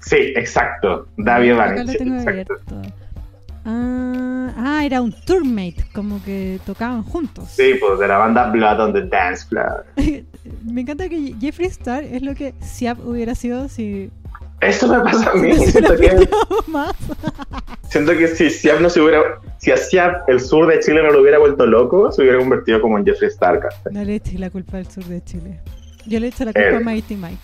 Sí, exacto. David Acá Vanity. lo tengo exacto. abierto. Ah, ah, era un tourmate, como que tocaban juntos. Sí, pues de la banda Blood on the Dance Floor. Me encanta que Jeffree Star es lo que Siap hubiera sido si Eso me pasa a mí. Siento que, siento que si Siap no se hubiera. Si a Siap el sur de Chile no lo hubiera vuelto loco, se hubiera convertido como en Jeffree Star. No le eches la culpa al sur de Chile. Yo le echo la culpa Eh. a Mighty Mike.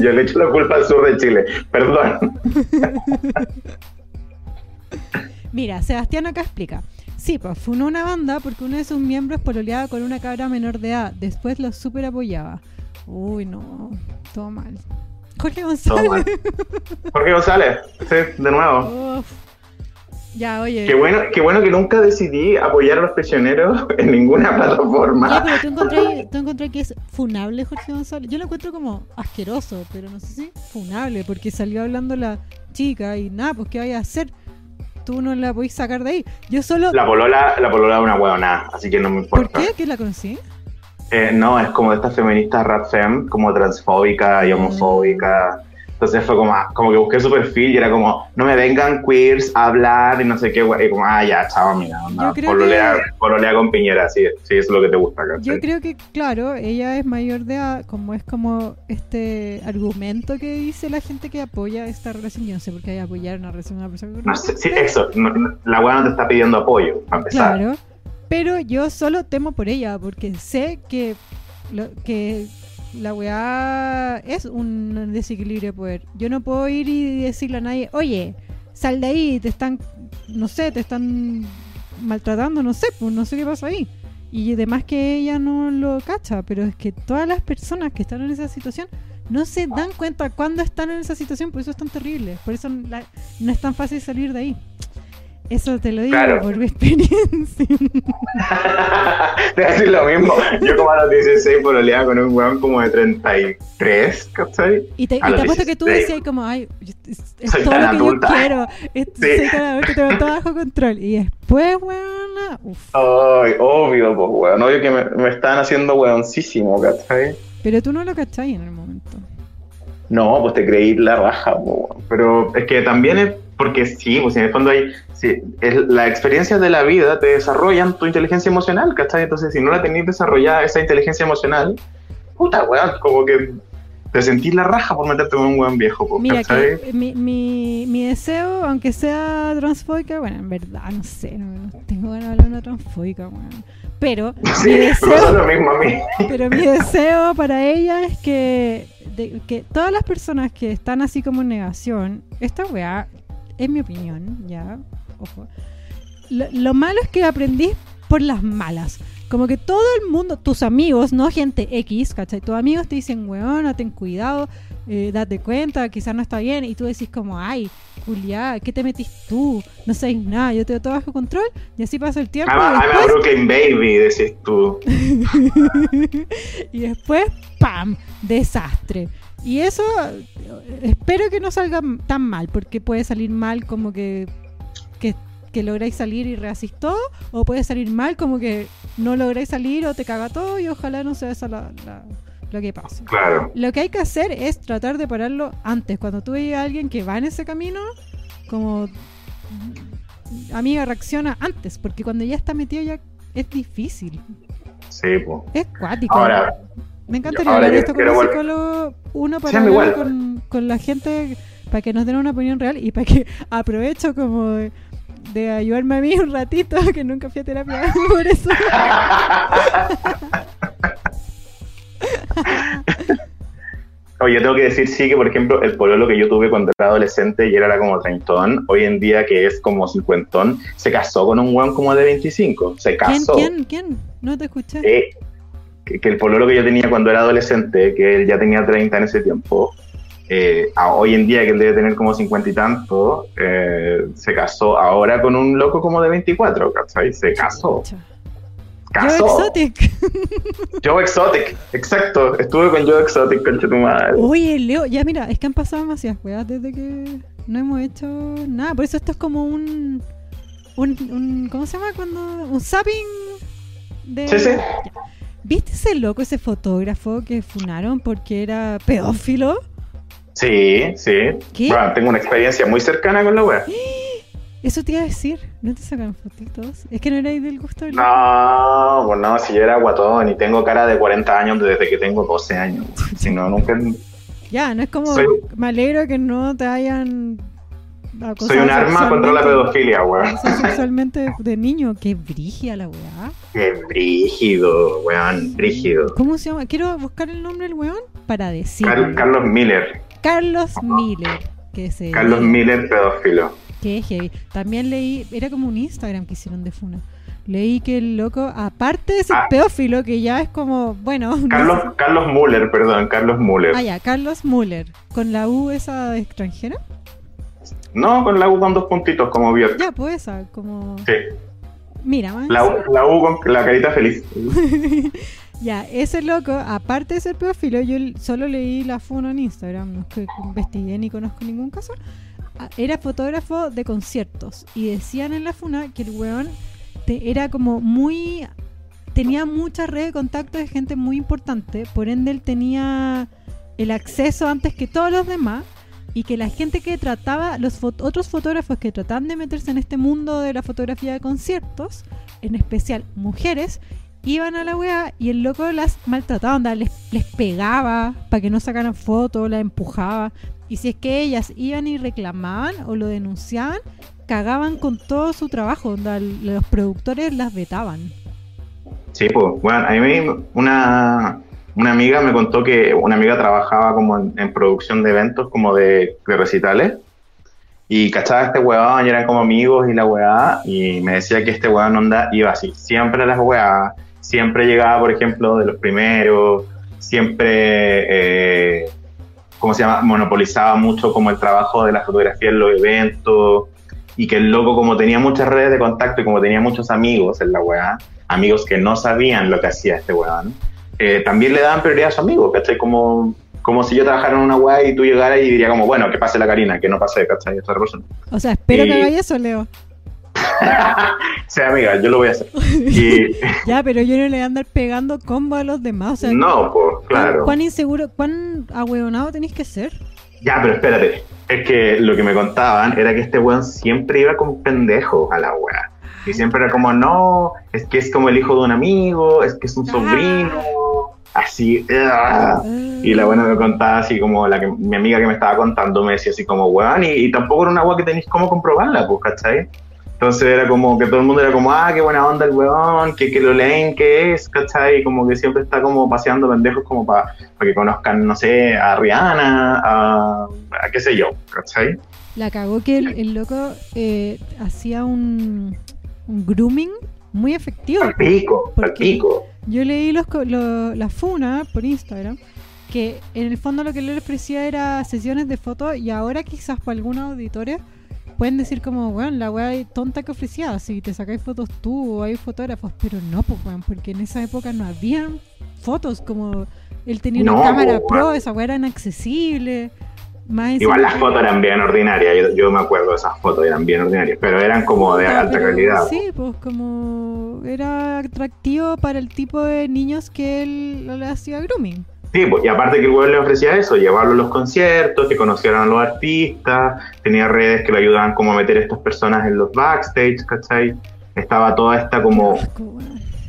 Yo le echo la culpa al sur de Chile. Perdón. Mira, Sebastián acá explica. Sí, pues funó una banda porque uno de sus miembros pololeaba con una cabra menor de edad. Después lo super apoyaba. Uy, no. Todo mal. Jorge Todo González. mal. Jorge González, sí, de nuevo. Uf. Ya, oye. Qué bueno, qué bueno que nunca decidí apoyar a los prisioneros en ninguna Ya, plataforma. pero tú encontré, tú encontré que es funable Jorge González. Yo lo encuentro como asqueroso, pero no sé si funable, porque salió hablando la chica y nada, pues ¿qué vaya a hacer? Tú no la podés sacar de ahí. Yo solo... La polola, la polola es una huevona, así que no me ¿Por importa. qué? ¿Que la conocí? Eh, no, es como de estas feministas rap fem, como transfóbica y homofóbica. Entonces fue como, ah, como que busqué su perfil y era como, no me vengan queers a hablar y no sé qué. Y como, ah, ya, chao, Yo creo pololea, que- pololea con Piñera, sí, sí, eso es lo que te gusta, ¿cachai? Yo creo que, claro, ella es mayor de edad, como es como este argumento que dice la gente que apoya esta relación. Yo no sé por qué hay apoyar una relación de una persona que No sé, sí, pero- eso, no- no- la weá no te está pidiendo apoyo, para empezar. Claro, pero yo solo temo por ella, porque sé que, lo, que la weá es un desequilibrio de poder. Yo no puedo ir y decirle a nadie, oye, sal de ahí, te están, no sé, te están maltratando, no sé, pues no sé qué pasa ahí. Y además que ella no lo cacha, pero es que todas las personas que están en esa situación no se dan cuenta cuando están en esa situación, por eso es tan terrible, por eso no es tan fácil salir de ahí. Eso te lo digo Claro. por mi experiencia. Te voy a decir lo mismo. Yo como a los 16 pololeaba con un weón como de 33, ¿cachai? Y te, y te apuesto que tú 16. decías como, ay, es, todo lo que adulta. yo quiero. Es, Sí. Soy tan adulta que tengo todo bajo control. Y después, weona, uff. Ay, obvio, pues weón. Obvio que me, me están haciendo weoncísimo, ¿cachai? Pero tú no lo cachai en el momento. No, pues te creí la raja, po, weón. pero es que también es porque sí, pues en el fondo hay, sí, las experiencias de la vida te desarrollan tu inteligencia emocional, ¿cachai? Entonces si no la tenéis desarrollada esa inteligencia emocional, puta weón, como que te sentís la raja por meterte con un weón viejo, po, Mira, mi, mi, mi deseo, aunque sea transfóbica, bueno, en verdad, no sé, no, no tengo ganas de hablar de una transfóbica, weón. Pero Sí, mi deseo, lo mismo a mí. pero mi deseo para ella es que, de- que todas las personas que están así como en negación, esta weá, es mi opinión, ya, ojo. Lo, lo malo es que aprendí por las malas. Como que todo el mundo, tus amigos, no gente X, ¿cachai? Tus amigos te dicen, weón, ten cuidado, eh, date cuenta, quizás no está bien. Y tú decís como, ay, Julia, ¿qué te metís tú? No sabes nada, yo tengo todo bajo control. Y así pasa el tiempo. I'm a, y I'm a después- Brooklyn baby, decís tú. y después, ¡pam! Desastre. Y eso espero que no salga tan mal, porque puede salir mal como que, que, que lográis salir y rehacís todo, o puede salir mal como que no lográis salir o te caga todo y ojalá no sea eso la- la- lo que pase. Claro. Lo que hay que hacer es tratar de pararlo antes. Cuando tú veas a alguien que va en ese camino, como amiga, reacciona antes, porque cuando ya está metido ya es difícil. Sí, pues. Es cuático. Ahora, Me encantaría yo esto con un psicólogo, uno para hablar con, con la gente, para que nos den una opinión real y para que aprovecho como de, de ayudarme a mí un ratito, que nunca fui a terapia, por eso. Oye, tengo que decir sí que, por ejemplo, el pololo que yo tuve cuando era adolescente y era como treintón, hoy en día que es como cincuentón, se casó con un weón como de 25. Se ¿Quién, casó. quién, quién? No te escuché. Eh, que, que el pololo que yo tenía cuando era adolescente, que él ya tenía 30 en ese tiempo, eh, a hoy en día que él debe tener como 50 y tanto, eh, se casó ahora con un loco como de 24, ¿cachai? Se casó. Casó. Exotic. Joe Exotic, exacto. Estuve con Joe Exotic, concha tu madre. Oye, Leo, ya mira, es que han pasado demasiadas weas desde que no hemos hecho nada. Por eso esto es como un. un, un ¿Cómo se llama? cuando Un zapping de. Sí, sí. Ya. ¿Viste ese loco, ese fotógrafo que funaron porque era pedófilo? Sí, sí. ¿Qué? Bueno, tengo una experiencia muy cercana con la wea. Eso te iba a decir. ¿No te sacaron fotitos? Es que no erais del gusto del No, pues no, si yo era guatón y tengo cara de 40 años desde que tengo 12 años. Si no, nunca. Ya, no es como. Soy- Me alegro que no te hayan. Soy un arma contra la pedofilia, weón. sexualmente de niño. Qué brigia la weá. Qué brígido, weón, brígido. ¿Cómo se llama? Quiero buscar el nombre del weón para decir. Car- Carlos Miller. Carlos Miller. Que se Carlos Miller, pedófilo. Que heavy. También leí, era como un Instagram que hicieron de Funa. Leí que el loco, aparte de ser Ah. pedófilo, que ya es como, bueno. no Carlos, sé. Carlos Muller, perdón, Carlos Muller. Ah, ya, Carlos Muller. Con la U esa extranjera. No, con la U con dos puntitos, como Björk. Ya, pues esa, como. Sí, Mira, man. la U, la U con la carita feliz. Ya, ese loco, aparte de ser pedófilo, yo solo leí la foto en Instagram, no es que investigué ni conozco ningún caso. Ah, Era fotógrafo de conciertos y decían en la funa que el weón te- era como muy. tenía mucha red de contactos de gente muy importante, por ende él tenía el acceso antes que todos los demás y que la gente que trataba, los fot- otros fotógrafos que trataban de meterse en este mundo de la fotografía de conciertos, en especial mujeres, iban a la weá y el loco las maltrataba, les, les pegaba para que no sacaran fotos, las empujaba. Y si es que ellas iban y reclamaban o lo denunciaban, cagaban con todo su trabajo, onda, los productores las vetaban. Sí, pues, bueno, a mí una, una amiga me contó que una amiga trabajaba como en, en producción de eventos, como de, de recitales, y cachaba a este weón, y eran como amigos y la weá, y me decía que este weón onda iba así, siempre a las weá, siempre llegaba, por ejemplo, de los primeros, siempre, eh, ¿cómo se llama? Monopolizaba mucho como el trabajo de la fotografía en los eventos, y que el loco como tenía muchas redes de contacto y como tenía muchos amigos en la weá, amigos que no sabían lo que hacía este weón, eh, también le daban prioridad a sus amigos, ¿cachai? Como, como si yo trabajara en una weá y tú llegaras y diría como, bueno, que pase la Karina, que no pase, ¿cachai? Esta persona. O sea, espero Y- que haga eso, Leo. sí, amiga, yo lo voy a hacer. Y Ya, pero yo no le voy a andar pegando combo a los demás. O sea, no, pues, ¿cuán- claro. ¿Cuán inseguro, cuán ahueonado tenéis que ser? Ya, pero espérate. Es que lo que me contaban era que este weón siempre iba con pendejos a la weá. Y siempre era como, no, es que es como el hijo de un amigo, es que es un sobrino. Así, ugh. Y la buena me contaba así como la que, mi amiga que me estaba contando me decía así como, weón, y, y tampoco era una weá que tenéis cómo comprobarla, pues, ¿cachai? Entonces era como que todo el mundo era como, ah, qué buena onda el weón, que, que lo leen, que es, ¿cachai? Y como que siempre está como paseando pendejos como para que conozcan, no sé, a Rihanna, a, a qué sé yo, ¿cachai? La cagó que el, el loco eh, hacía un, un grooming muy efectivo. Al pico, ¿Por al pico. Yo leí los, lo- la funa por Instagram que en el fondo lo que le ofrecía era sesiones de fotos y ahora quizás para algunos auditores pueden decir como, weón, la weá tonta que ofrecía, si te sacáis fotos tú o hay fotógrafos, pero no, pues weón, porque en esa época no habían fotos como él tenía No, una cámara pues, pro, esa weá era inaccesible. Más Igual las fotos eran bien ordinarias, yo, yo me acuerdo de esas fotos, eran bien ordinarias, pero eran como de Ah, alta pero calidad. Sí, pues como era atractivo para el tipo de niños que él le hacía grooming. Sí, pues, y aparte que el weón le ofrecía eso, llevarlo a los conciertos, que conocieran a los artistas, tenía redes que le ayudaban como a meter a estas personas en los backstage, ¿cachai? Estaba toda esta como,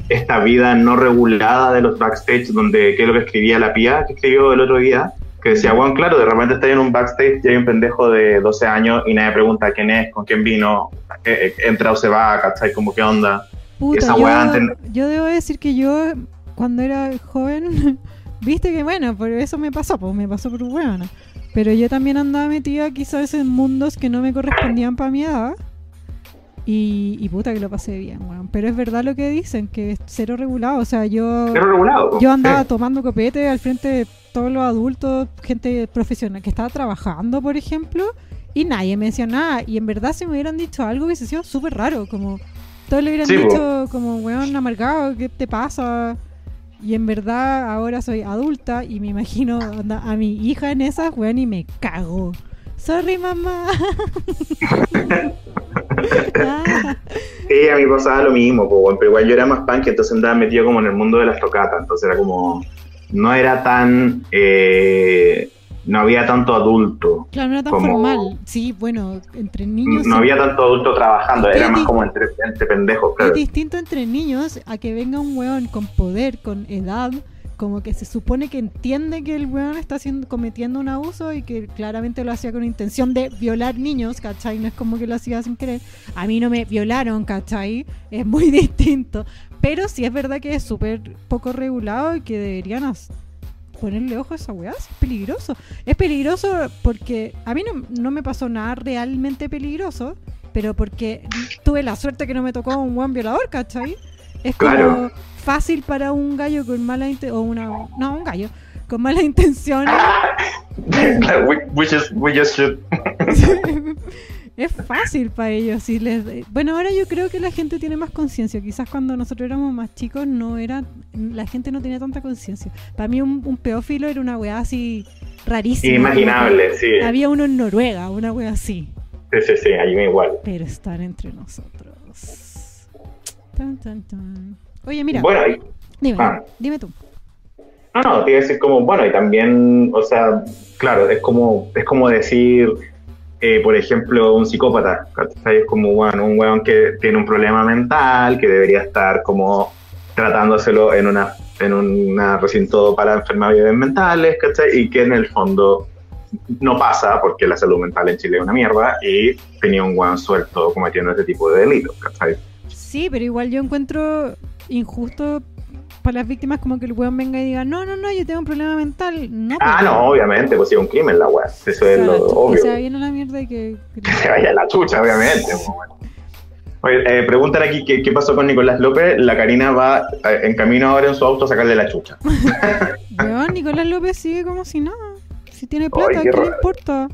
esta vida no regulada de los backstage, donde, que es lo que escribía la pía, que escribió el otro día, que decía, bueno, claro, de repente está en un backstage y hay un pendejo de 12 años y nadie pregunta quién es, con quién vino, eh, eh, entra o se va, ¿cachai? Como qué onda. Puta, Esa yo, antes- yo debo decir que yo, cuando era joven, viste que bueno, por eso me pasó, pues me pasó por buena. Pero yo también andaba metida quizás en mundos que no me correspondían para mi edad. Y, y puta que lo pasé bien, weón. Pero es verdad lo que dicen, que es cero regulado. O sea, yo, Pero regulado. yo andaba tomando copete al frente de todos los adultos, gente profesional que estaba trabajando, por ejemplo, y nadie me decía nada. Y en verdad, si me hubieran dicho algo, hubiese sido súper raro. Como todos le hubieran Sí, po. dicho, como, weón, amargado, ¿qué te pasa? Y en verdad, ahora soy adulta y me imagino onda, a mi hija en esas, weón, y me cago. Sorry, mamá. Sí, a mí pasaba lo mismo, weón, pero igual yo era más punk, entonces andaba metido como en el mundo de las tocatas, entonces era como, no era tan, eh, no había tanto adulto, claro, no era tan Como- formal. Sí, bueno, entre niños. no sí. había tanto adulto trabajando, Es era más como entre, entre pendejos, Es claro. distinto entre niños a que venga un weón con poder, con edad, como que se supone que entiende que el weón está haciendo, cometiendo un abuso y que claramente lo hacía con intención de violar niños, ¿cachai? No es como que lo hacía sin querer. A mí no me violaron, ¿cachai? Es muy distinto. Pero sí es verdad que es súper poco regulado y que deberían ponerle ojo a esa weá, es peligroso. Es peligroso porque a mí no, no me pasó nada realmente peligroso, pero porque tuve la suerte que no me tocó un buen violador, ¿cachai? Es como Claro. Fácil para un gallo con mala intención, o una, no, un gallo con malas intenciones. we, just, we just should. es fácil para ellos. Si les, bueno, ahora yo creo que la gente tiene más conciencia. Quizás cuando nosotros éramos más chicos no era, la gente no tenía tanta conciencia. Para mí un, un peófilo era una weá así rarísima. Inimaginable, sí. Había uno en Noruega, una wea así. Sí, sí, sí, a mí me igual. Pero están entre nosotros. Tan, tan, tan. Oye, mira, Bueno, y- dime, ah. dime tú. No, no, te iba a decir como, bueno, y también, o sea, claro, es como, es como decir, eh, por ejemplo, un psicópata, ¿cachai? Es como, bueno, un weón que tiene un problema mental, que debería estar como tratándoselo en una en un recinto para enfermedades mentales, ¿cachai? Y que en el fondo no pasa, porque la salud mental en Chile es una mierda, y tenía un weón suelto cometiendo ese tipo de delitos, ¿cachai? Sí, pero igual yo encuentro injusto para las víctimas como que el weón venga y diga, no, no, no, yo tengo un problema mental. No, Ah, pues, no, obviamente, pues es un crimen la weá, eso o es lo que obvio. se viene a la mierda y que... que- se vaya a la chucha, obviamente. pues. Oye, eh, preguntan aquí ¿qué, qué pasó con Nicolás López. La Karina va eh, en camino ahora en su auto a sacarle la chucha. Weón, Nicolás López sigue como si nada. Si tiene plata, Ay, ¿qué qué le importa?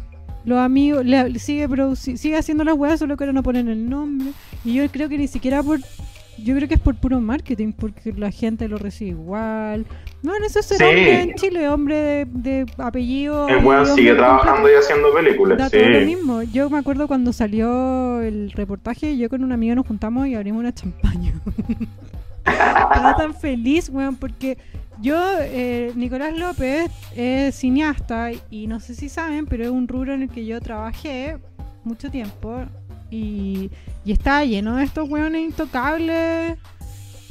Los amigos, le- sigue sigue haciendo las weas, solo que ahora no ponen el nombre. Y yo creo que ni siquiera por. Yo creo que es por puro marketing, porque la gente lo recibe igual. No, en eso es ser Sí. hombre en Chile, hombre de, de apellido. El weón sigue completo. trabajando y haciendo películas. Da Sí. todo lo mismo. Yo me acuerdo cuando salió el reportaje, yo con un amigo nos juntamos y abrimos una champaña. Estaba tan feliz, weón, porque yo, eh, Nicolás López, es cineasta y no sé si saben, pero es un rubro en el que yo trabajé mucho tiempo y, y estaba lleno de estos weones intocables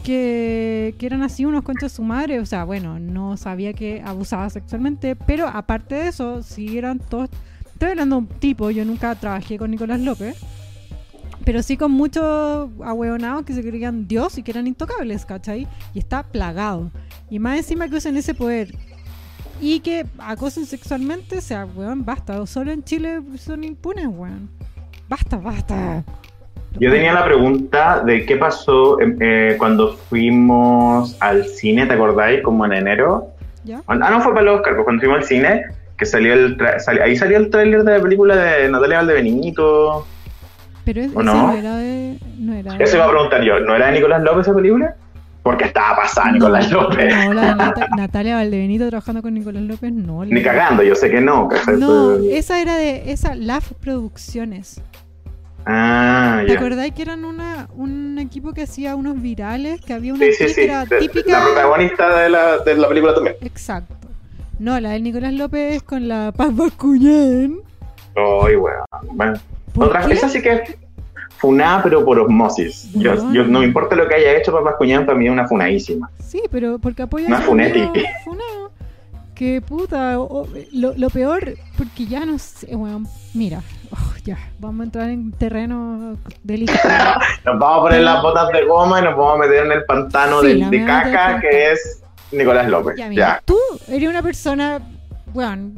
que, que eran así unos conchas su madre. O sea, bueno, no sabía que abusaba sexualmente, pero aparte de eso, sí eran todos. Estoy hablando de un tipo, yo nunca trabajé con Nicolás López, pero sí con muchos ahueonados que se creían Dios y que eran intocables, ¿cachai? Y está plagado. Y más encima que usen ese poder y que acosen sexualmente, o sea, weón, basta. Solo en Chile son impunes, weón. Basta, basta. Yo tenía la pregunta de qué pasó eh, eh, cuando fuimos al cine, ¿te acordáis? Como en enero. ¿Ya? Ah, no fue para los Oscar, pues cuando fuimos al cine, que salió el tra- ahí salió el tráiler de la película de Natalia Valdebenito. Pero es- ¿O ese no? no era de. No era de- Eso iba a preguntar yo, ¿no era de Nicolás López esa película? Porque estaba pasada Nicolás no, López. No, la de Nata- Natalia Valdebenito trabajando con Nicolás López, no. Ni cagando, yo sé que no. No, esa era de esa LAF Producciones. Ah, ¿Te ya. acordáis que eran una, un equipo que hacía unos virales? Que había una Sí, sí, sí. que era de- típica. La protagonista de la, de la película también. Exacto. No, la de Nicolás López con la Paz Bascuñán. Ay, weón. Bueno, ¿Por otra, qué? esa sí que es funada, pero por osmosis. Yo, Bueno. yo- no me importa lo que haya hecho Papá Cuñán, para mí es una funadísima. Sí, pero porque apoya Una a su funeti. amigo funado. Que puta, o- o- lo, lo peor, porque ya no sé, bueno, mira, oh, ya, vamos a entrar en terreno delicado. Nos vamos a poner las botas de goma y nos vamos a meter en el pantano Sí, de, la de caca que es Nicolás López. Ya, Ya, mira, tú eres una persona, bueno,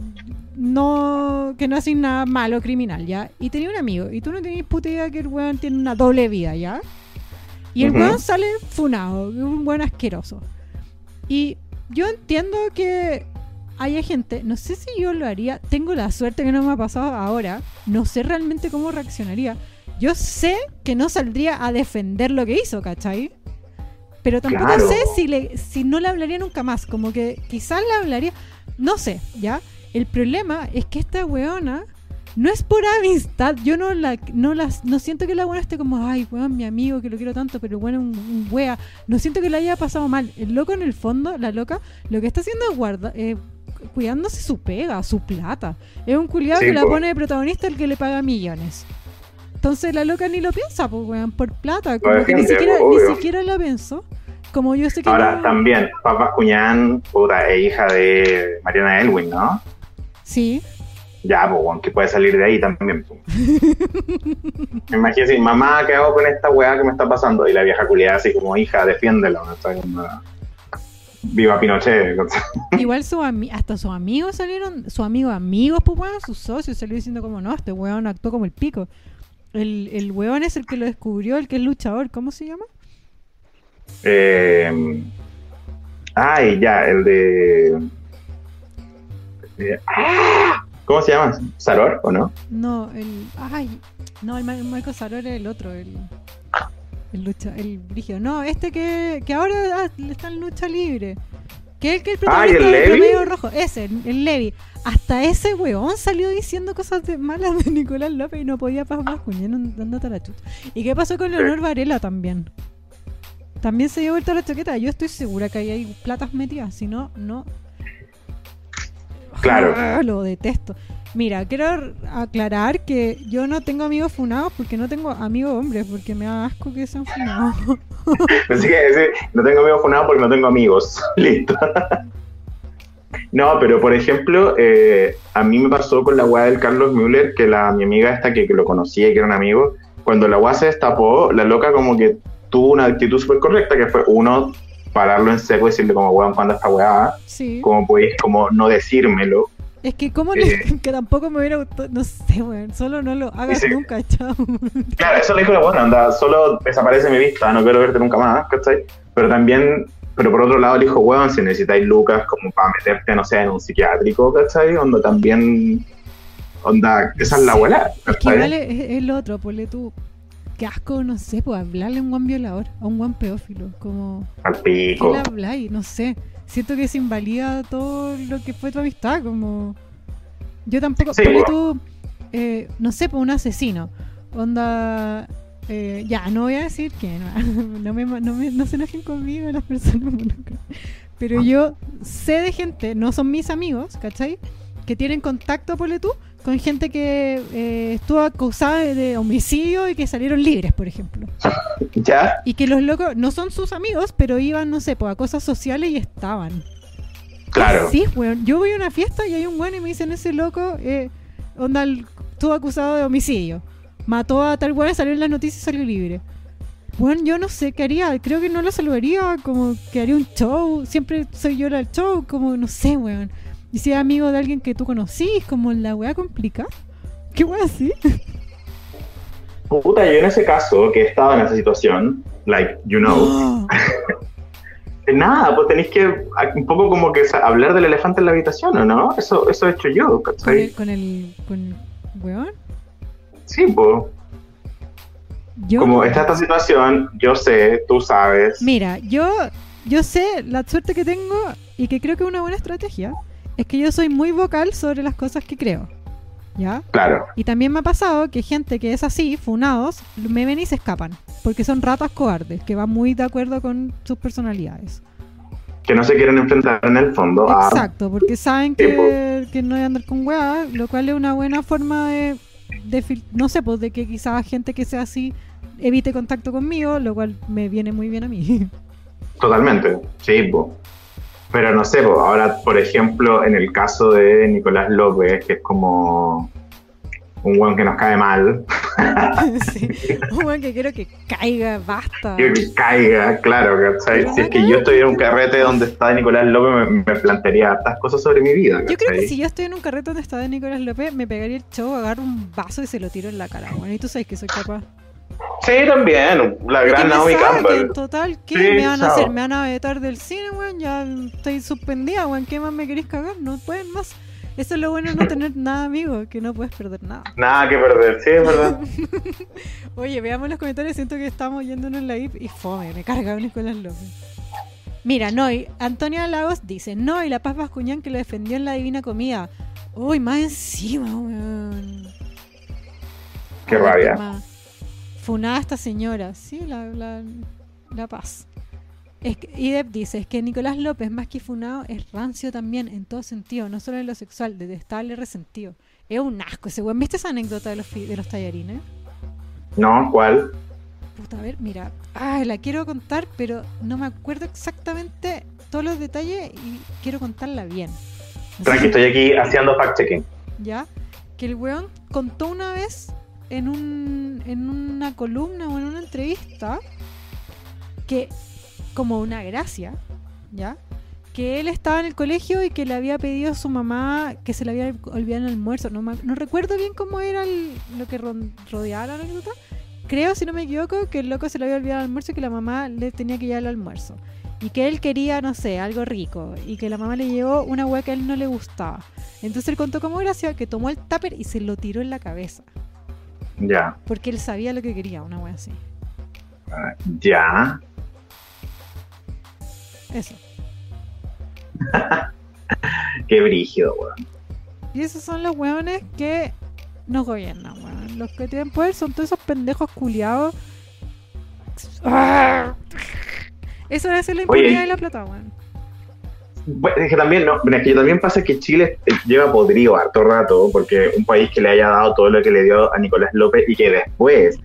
no, que no haces nada malo, criminal, ¿ya? Y tenía un amigo, y tú no tenías puta idea que el weón tiene una doble vida, ¿ya? Y el Ujú. weón sale funado, un weón asqueroso. Y yo entiendo que haya gente, no sé si yo lo haría, tengo la suerte que no me ha pasado ahora, no sé realmente cómo reaccionaría. Yo sé que no saldría a defender lo que hizo, ¿cachai? Pero tampoco Claro. sé si, le, si no le hablaría nunca más, como que quizás le hablaría, no sé, ¿ya? El problema es que esta weona no es por amistad, yo no la no las no siento que la buena esté como, ay, weón, mi amigo que lo quiero tanto, pero bueno, un, un wea, no siento que la haya pasado mal. El loco en el fondo, la loca, lo que está haciendo es guarda, eh, cuidándose su pega, su plata. Es un culiado Sí, que la po. pone de protagonista el que le paga millones. Entonces la loca ni lo piensa, pues weón, por plata, como que ni siquiera, obvio. ni siquiera la pensó. Como yo sé que Ahora, no- también, Papá Cuñán, puta, es hija de Mariana Elwin, ¿no? Sí, Ya, pues, que puede salir de ahí también. pues. Así, mamá, ¿qué hago con esta weá que me está pasando? Y la vieja culiada así como, hija. Está como, Viva Pinochet. ¿no? Igual su ami- hasta sus amigos salieron, sus amigos amigos, pues weón, sus socios salieron diciendo como no, este weón actuó como el pico. El, el weón es el que lo descubrió, el que es luchador, ¿cómo se llama? Eh, ay, ya, el de. Eh, ¡ah! ¿Cómo se llama? ¿Saror o no? No, el. Ay, no, el Ma- Marco Saror es el otro, el. El lucha, el brígido. No, este que, que ahora ah, está en lucha libre. Que el que el ¿el protagonista del Levi? Promedio rojo. Ese, el, el Levi. Hasta ese weón salió diciendo cosas de- malas de Nicolás López y no podía pasar más cuñando dándote la chucha. ¿Y qué pasó con Leonor Varela también? También se dio vuelta la chaqueta. Yo estoy segura que ahí hay platas metidas. Si no, no. Claro. Ah, lo detesto. Mira, quiero aclarar que yo no tengo amigos funados porque no tengo amigos hombres, porque me da asco que sean funados. Así que ese, no tengo amigos funados porque no tengo amigos. Listo. No, pero por ejemplo, eh, a mí me pasó con la weá del Carlos Müller, que la, mi amiga esta que, que lo conocía y que era un amigo, cuando la weá se destapó, la loca como que tuvo una actitud súper correcta, que fue uno, pararlo en seco y decirle como, weón, ¿cuándo esta weá? Sí. Como podéis, como no decírmelo. Es que como Eh. que tampoco me hubiera gustado, no sé, weón, solo no lo hagas Sí. nunca, chao. Claro, eso le dijo la buena, anda, solo desaparece mi vista, no quiero verte nunca más, ¿cachai? Pero también, pero por otro lado le dijo, weón, si necesitáis lucas como para meterte, no sé, en un psiquiátrico, ¿cachai? Onda también, Onda, esa es la abuela. Es que igual es, es lo otro, ponle tú. Qué asco, no sé, pues hablarle a un buen violador, a un buen pedófilo. Como. Al ¿Qué pico. le habláis? No sé. Siento que se invalida todo lo que fue tu amistad. Como. Yo tampoco. Sí, po. tú. eh, no sé, pues un asesino. Onda. eh, ya, no voy a decir que no, no, me, no, me- no se enojen conmigo las personas. Pero yo sé de gente, no son mis amigos, ¿cachai? Que tienen contacto, ponle tú, con gente que eh, estuvo acusada de, homicidio y que salieron libres, por ejemplo. ¿Ya? Y que los locos no son sus amigos, pero iban, no sé, pues, a cosas sociales y estaban. Claro. Sí, weón. Yo voy a una fiesta y hay un weón y me dicen, ese loco, eh, onda, estuvo acusado de homicidio. Mató a tal weón, salió en las noticias y salió libre. Bueno, yo no sé qué haría. Creo que no lo saludaría, como que haría un show. Siempre soy yo la del show, como no sé, weón. Y si es amigo de alguien que tú conocís, como la weá complicada. ¿Qué weá así? Puta, yo en ese caso, que he estado en esa situación, like, you know, nada, pues tenéis que a- un poco como que hablar del elefante en la habitación, ¿o no? Eso, eso he hecho yo, con ¿cachai? el, con el, con el weón. Sí, pues. Yo, Como está esta situación, yo sé, tú sabes. Mira, yo, yo sé la suerte que tengo y que creo que es una buena estrategia. Es que yo soy muy vocal sobre las cosas que creo. ¿Ya? Claro, Y también me ha pasado que gente que es así, funados, me ven y se escapan. Porque son ratas cobardes, que van muy de acuerdo con sus personalidades. que no se quieren enfrentar en el fondo a... Exacto, porque saben que, que no hay andar con weá, lo cual es una buena forma de, de no sé, pues de que quizás gente que sea así evite contacto conmigo, lo cual me viene muy bien a mí. Totalmente, sí, po. Pero no sé, ahora, por ejemplo, en el caso de Nicolás López, que es como un weón que nos cae mal, sí. Un weón que quiero que caiga, basta. quiero que caiga, claro, ¿cachai? Si es que yo estoy en un carrete donde está Nicolás López, me, me plantearía hartas cosas sobre mi vida, Yo creo que si yo estoy en un carrete donde está Nicolás López, me pegaría el show, agarro un vaso y se lo tiro en la cara. Bueno, y tú sabes que soy capaz. Sí, también, la Y gran Naomi Campbell. Total, ¿qué Sí, me van a hacer? ¿Me van a vetar del cine, weón? Ya estoy suspendida, weón. ¿Qué más me queréis cagar? No pueden más. Eso es lo bueno de no tener nada, amigo, que no puedes perder nada. Nada que perder, sí, es verdad. Oye, veamos los comentarios. Siento que estamos yéndonos en la IP y fome, me carga Nicolás López. Mira, Noy, Antonia Lagos dice: No, y la Paz Bascuñán que lo defendió en la Divina Comida. Uy, más encima, weón. Qué Ay, rabia. Funada esta señora. Sí, la, la, la Paz. Es que, Idep dice: Es que Nicolás López, más que funado, es rancio también, en todo sentido, no solo en lo sexual, detestable, resentido. Es un asco ese weón. ¿Viste esa anécdota de los, de los tallarines? No, ¿cuál? Puta, a ver, mira. Ah, la quiero contar, pero no me acuerdo exactamente todos los detalles y quiero contarla bien. Así Tranqui, estoy aquí haciendo fact-checking. ¿Ya? Que el weón contó una vez en, un, en una columna o en una entrevista que, como una gracia, ¿ya? Que él estaba en el colegio y que le había pedido a su mamá que se le había olvidado el almuerzo. No, no recuerdo bien cómo era el- lo que rodeaba la anécdota. Creo, si no me equivoco, que el loco se le había olvidado el almuerzo y que la mamá le tenía que llevar el almuerzo. Y que él quería, no sé, algo rico. Y que la mamá le llevó una hueá que a él no le gustaba. Entonces él contó como gracia que tomó el tupper y se lo tiró en la cabeza. Ya, Porque él sabía lo que quería, una wea así. ah, ya. Eso. Qué brígido, weón. Y esos son los weones que nos gobiernan, weón. Los que tienen poder son todos esos pendejos culiados. Eso debe ser la impunidad de la plata, weón. Bueno, que también, no, es que también pasa que Chile eh, lleva podrido harto rato, porque un país que le haya dado todo lo que le dio a Nicolás López y que después,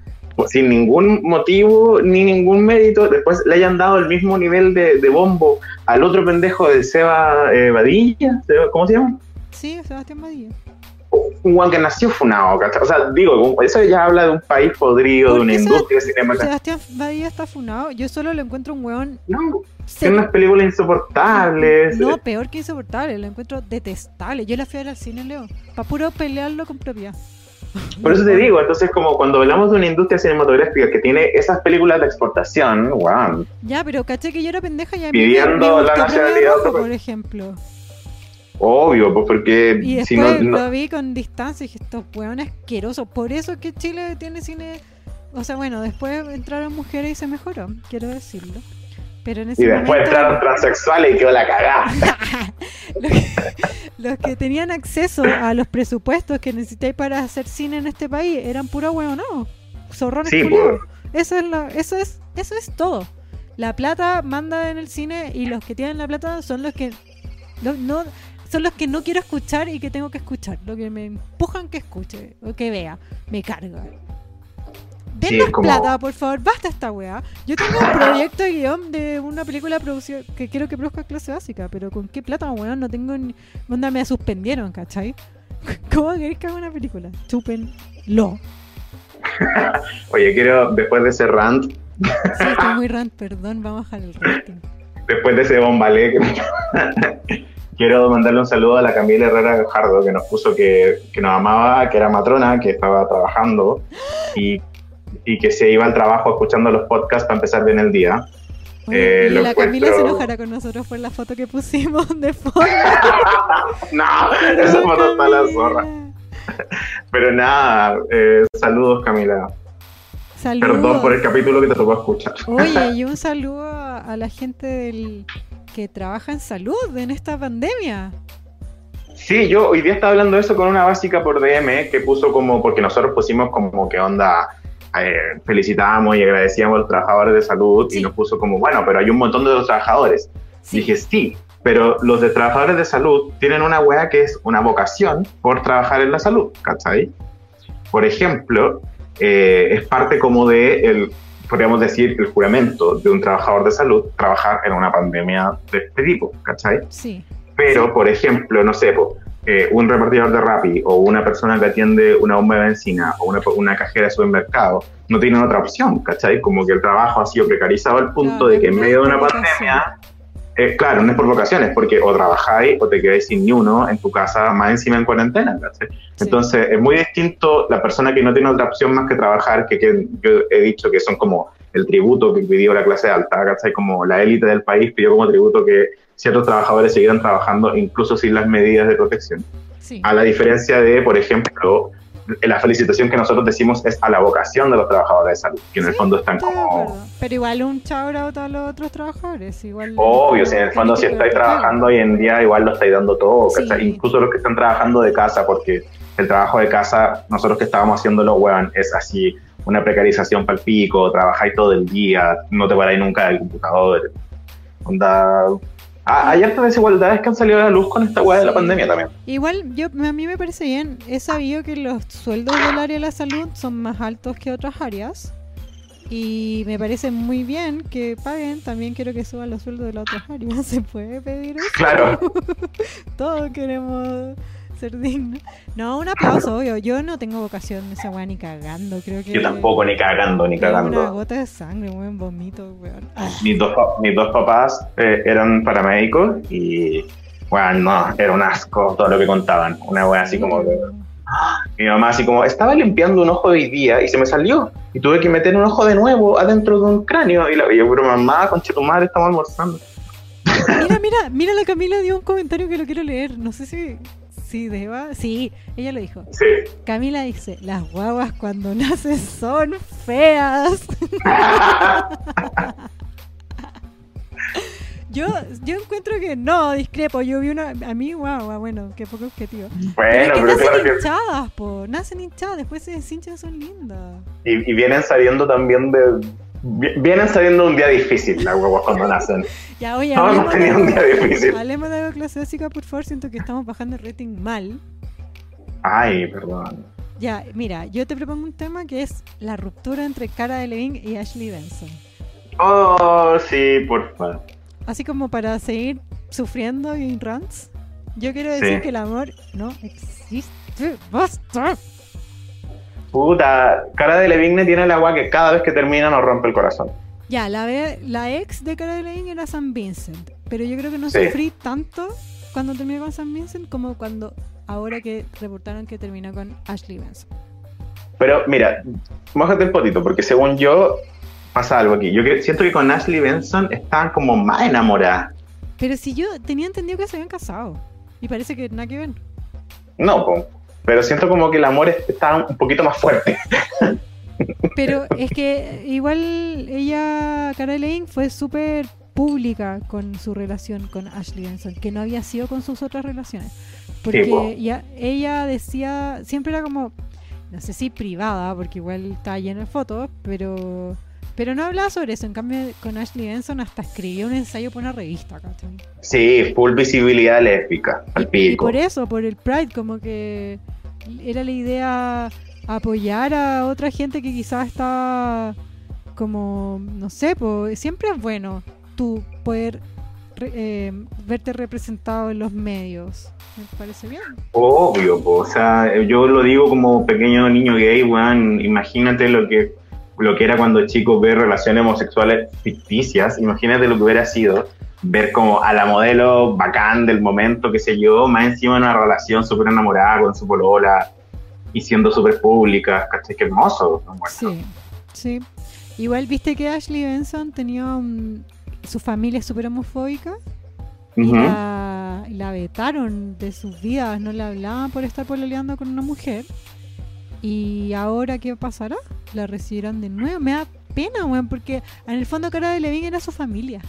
sin ningún motivo ni ningún mérito, después le hayan dado el mismo nivel de, de bombo al otro pendejo de Seba eh, Badilla, ¿cómo se llama? Sí, Sebastián Badilla. Un guan que nació funado, ¿cachai? O sea, digo, eso ya habla de un país podrido, de ¿Por una industria cinematográfica. Sebastián Badilla está funado. Yo solo lo encuentro un weón. No, tiene unas películas insoportables. No, peor que insoportable, lo encuentro detestable. Yo la fui a ver al cine, Leo, para puro pelearlo con propiedad. Por eso te digo, entonces como cuando hablamos de una industria cinematográfica que tiene esas películas de exportación, wow, Ya, pero caché que yo era pendeja y a mí me- Pidiendo me, la nacionalidad Rojo, por ejemplo. Obvio, pues porque Y si no, no- lo vi con distancia y dije, estos hueones asquerosos. Por eso es que Chile tiene cine. O sea, bueno, después entraron mujeres y se mejoró, quiero decirlo. Pero en ese y después momento, entraron transexuales y quedó la cagada. los, que, los que tenían acceso a los presupuestos que necesitáis para hacer cine en este país eran puro huevo, no. Zorrones Sí, culiados. Eso es, lo- eso es eso es todo. La plata manda en el cine y los que tienen la plata son los que no, no- son los que no quiero escuchar y que tengo que escuchar, lo que me empujan que escuche o que vea, me carga. Sí, Denos como- plata, por favor, basta esta weá. Yo tengo un proyecto de guion de una película producida que quiero que produzca clase básica, pero ¿con qué plata, weón? No tengo ni. Onda, me suspendieron, ¿cachai? ¿Cómo queréis que haga una película? Chúpenlo. Oye, quiero, después de ese rant, Sí, estoy muy rant, perdón, vamos a bajar el rating. después de ese bombalé, que- quiero mandarle un saludo a la Camila Herrera Gajardo, que nos puso que, que nos amaba, que era matrona, que estaba trabajando y, y que se iba al trabajo escuchando los podcasts para empezar bien el día. Eh, y lo la Camila se enojará con nosotros por la foto que pusimos de fondo. no, esa foto está la zorra. Pero nada, eh, saludos Camila. Saludos. Perdón por el capítulo que te tocó escuchar. Oye, y un saludo a la gente del que trabaja en salud en esta pandemia. Sí, yo hoy día estaba hablando de eso con una básica por DM que puso como, porque nosotros pusimos como que onda, eh, felicitábamos y agradecíamos a los trabajadores de salud Sí. y nos puso como, bueno, pero hay un montón de los trabajadores. Sí. Dije, sí, pero los de trabajadores de salud tienen una wea que es una vocación por trabajar en la salud, ¿cachai? Por ejemplo, eh, es parte como de el, podríamos decir, el juramento de un trabajador de salud trabajar en una pandemia de este tipo, ¿cachai? Sí. Pero, por ejemplo, no sé, po, eh, un repartidor de Rappi o una persona que atiende una bomba de benzina o una, una cajera de supermercado no tienen otra opción, ¿cachai? Como que el trabajo ha sido precarizado al punto Claro, de que en no medio de una pandemia, eh, claro, no es por vocaciones, porque o trabajáis o te quedáis sin ni uno en tu casa, más encima en cuarentena. Entonces, es muy distinto la persona que no tiene otra opción más que trabajar, que, que yo he dicho que son como el tributo que pidió la clase alta, ¿cachai? Como la élite del país pidió como tributo que ciertos trabajadores siguieran trabajando incluso sin las medidas de protección. Sí. A la diferencia de, por ejemplo, la felicitación que nosotros decimos es a la vocación de los trabajadores de salud, que en el fondo están como... Pero igual un shout out a los otros trabajadores. Igual Obvio, si en el fondo si estáis trabajando hoy en día, igual lo estáis dando todo. Incluso los que están trabajando de casa, porque el trabajo de casa, nosotros que estábamos haciéndolo, weón, es así, una precarización para el pico, trabajáis todo el día, no te paráis nunca del computador. Onda... Ah, hay hartas desigualdades que han salido a la luz con esta weá de la pandemia también. Igual yo a mí me parece bien. He sabido que los sueldos del área de la salud son más altos que otras áreas. Y me parece muy bien que paguen. También quiero que suban los sueldos de las otras áreas. ¿Se puede pedir eso? Claro. Todos queremos ser dignos. No, un aplauso, obvio. Yo no tengo vocación de esa weá ni cagando. Creo que. Yo tampoco, ni cagando, ni es Una cagando. gota de sangre, un buen vomito, weón. Ah, Mis dos, mis dos papás eh, eran paramédicos y, bueno, no, era un asco todo lo que contaban. Una wea así como que... Mi mamá así como, estaba limpiando un ojo hoy día y se me salió. Y tuve que meter un ojo de nuevo adentro de un cráneo. Y la veía, pero mamá, concha tu madre, estamos almorzando. Mira, mira, mira, la Camila dio un comentario que lo quiero leer. No sé si, deba. Sí, ella lo dijo. Sí. Camila dice: Las guaguas cuando nacen son feas. Yo, yo encuentro que no, discrepo. Yo vi una. A mí, guagua, bueno, qué poco objetivo. Pero es Bueno, que pero nacen claro que... hinchadas, po. Nacen hinchadas, después se deshinchan, son lindas. Y, y vienen saliendo también de... vi- Vienen saliendo un día difícil las guaguas cuando nacen. Ya, oye, No, hemos tenido un día difícil. hablemos de algo clase básica, por favor. Siento que estamos bajando el rating mal. Ay, perdón. Ya, mira, yo te propongo un tema que es la ruptura entre Cara Delevingne y Ashley Benson. Oh, sí, por favor. Así como para seguir sufriendo en rants, yo quiero decir Sí. que el amor no existe. ¡Basta! Puta, cara de Levigne tiene el agua que cada vez que termina nos rompe el corazón. Ya, la, la ex de Cara Delevingne era San Vincent, pero yo creo que no Sí. sufrí tanto cuando terminé con San Vincent como cuando ahora que reportaron que terminó con Ashley Benson. Pero mira, mójate el potito, porque según yo pasa algo aquí. Yo siento que con Ashley Benson estaban como más enamoradas. Pero si yo tenía entendido que se habían casado. Y parece que nada que ver. No, po. Pero siento como que el amor está un poquito más fuerte. Pero es que igual ella, Cara Delevingne, fue súper pública con su relación con Ashley Benson, que no había sido con sus otras relaciones. Porque po. ya, ella decía, siempre era como, no sé si privada, porque igual estaba lleno de fotos, pero pero no hablaba sobre eso. En cambio, con Ashley Benson hasta escribió un ensayo para una revista, ¿cachai? Sí, full visibilidad lésbica, al Y pico. por eso, por el Pride, como que era la idea apoyar a otra gente que quizás está como, no sé, pues siempre es bueno tú poder eh, verte representado en los medios. Me parece bien. Obvio, po. o sea, yo lo digo como pequeño niño gay, weón. Imagínate lo que, lo que era cuando chico ver relaciones homosexuales ficticias. Imagínate lo que hubiera sido ver como a la modelo bacán del momento, que sé yo, más encima de una relación súper enamorada con su polola y siendo súper pública. ¿Cachai? Qué hermoso. ¿no? Bueno, Sí, sí. Igual viste que Ashley Benson tenía un- su familia súper homofóbica y ujú. la, y la vetaron de sus vidas, no le hablaban por estar pololeando con una mujer. Y ahora, ¿qué pasará? La recibirán de nuevo. Me da pena, weón, porque en el fondo Cara de Levin era su familia.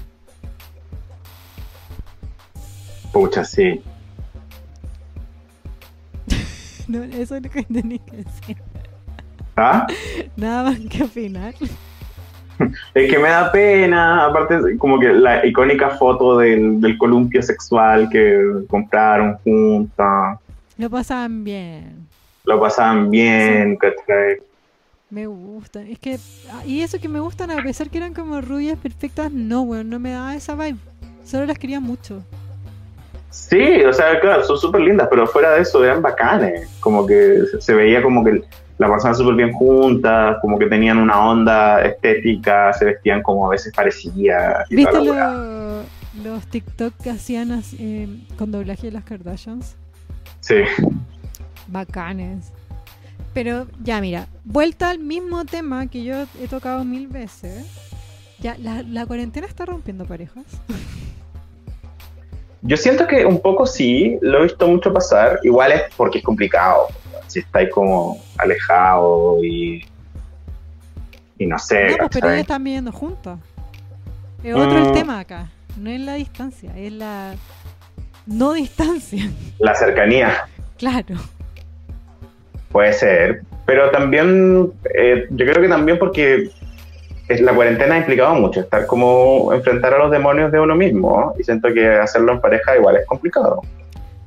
Pucha, sí. No, eso es lo que tenés que decir. ¿Ah? Nada más que opinar. Es que me da pena, aparte como que la icónica foto del, del columpio sexual que compraron juntas, Lo pasaban bien. lo pasaban bien, ¿cachai? Me gustan. Es que. ah, Y eso que me gustan, a pesar que eran como rubias perfectas, no, weón, no me daba esa vibe. Solo las quería mucho. Sí, o sea, claro, son súper lindas, pero fuera de eso eran bacanes, como que se- veía como que la pasaban súper bien juntas, como que tenían una onda estética, se vestían como a veces parecía. y ¿Viste lo- los TikTok que hacían eh, con doblaje de las Kardashians? Sí. Bacanes. Pero ya, mira, vuelta al mismo tema que yo he tocado mil veces. Ya, la, la cuarentena está rompiendo parejas. Yo siento que un poco sí, lo he visto mucho pasar. Igual es porque es complicado. Si estáis como alejados y. Y no sé. No, pues, pero ellos están viviendo juntos. Es otro el Mm. tema acá. No es la distancia, es la no distancia. La cercanía Claro. puede ser. Pero también, eh, yo creo que también porque la cuarentena ha implicado mucho. Estar como enfrentar a los demonios de uno mismo. ¿no? Y siento que hacerlo en pareja igual es complicado.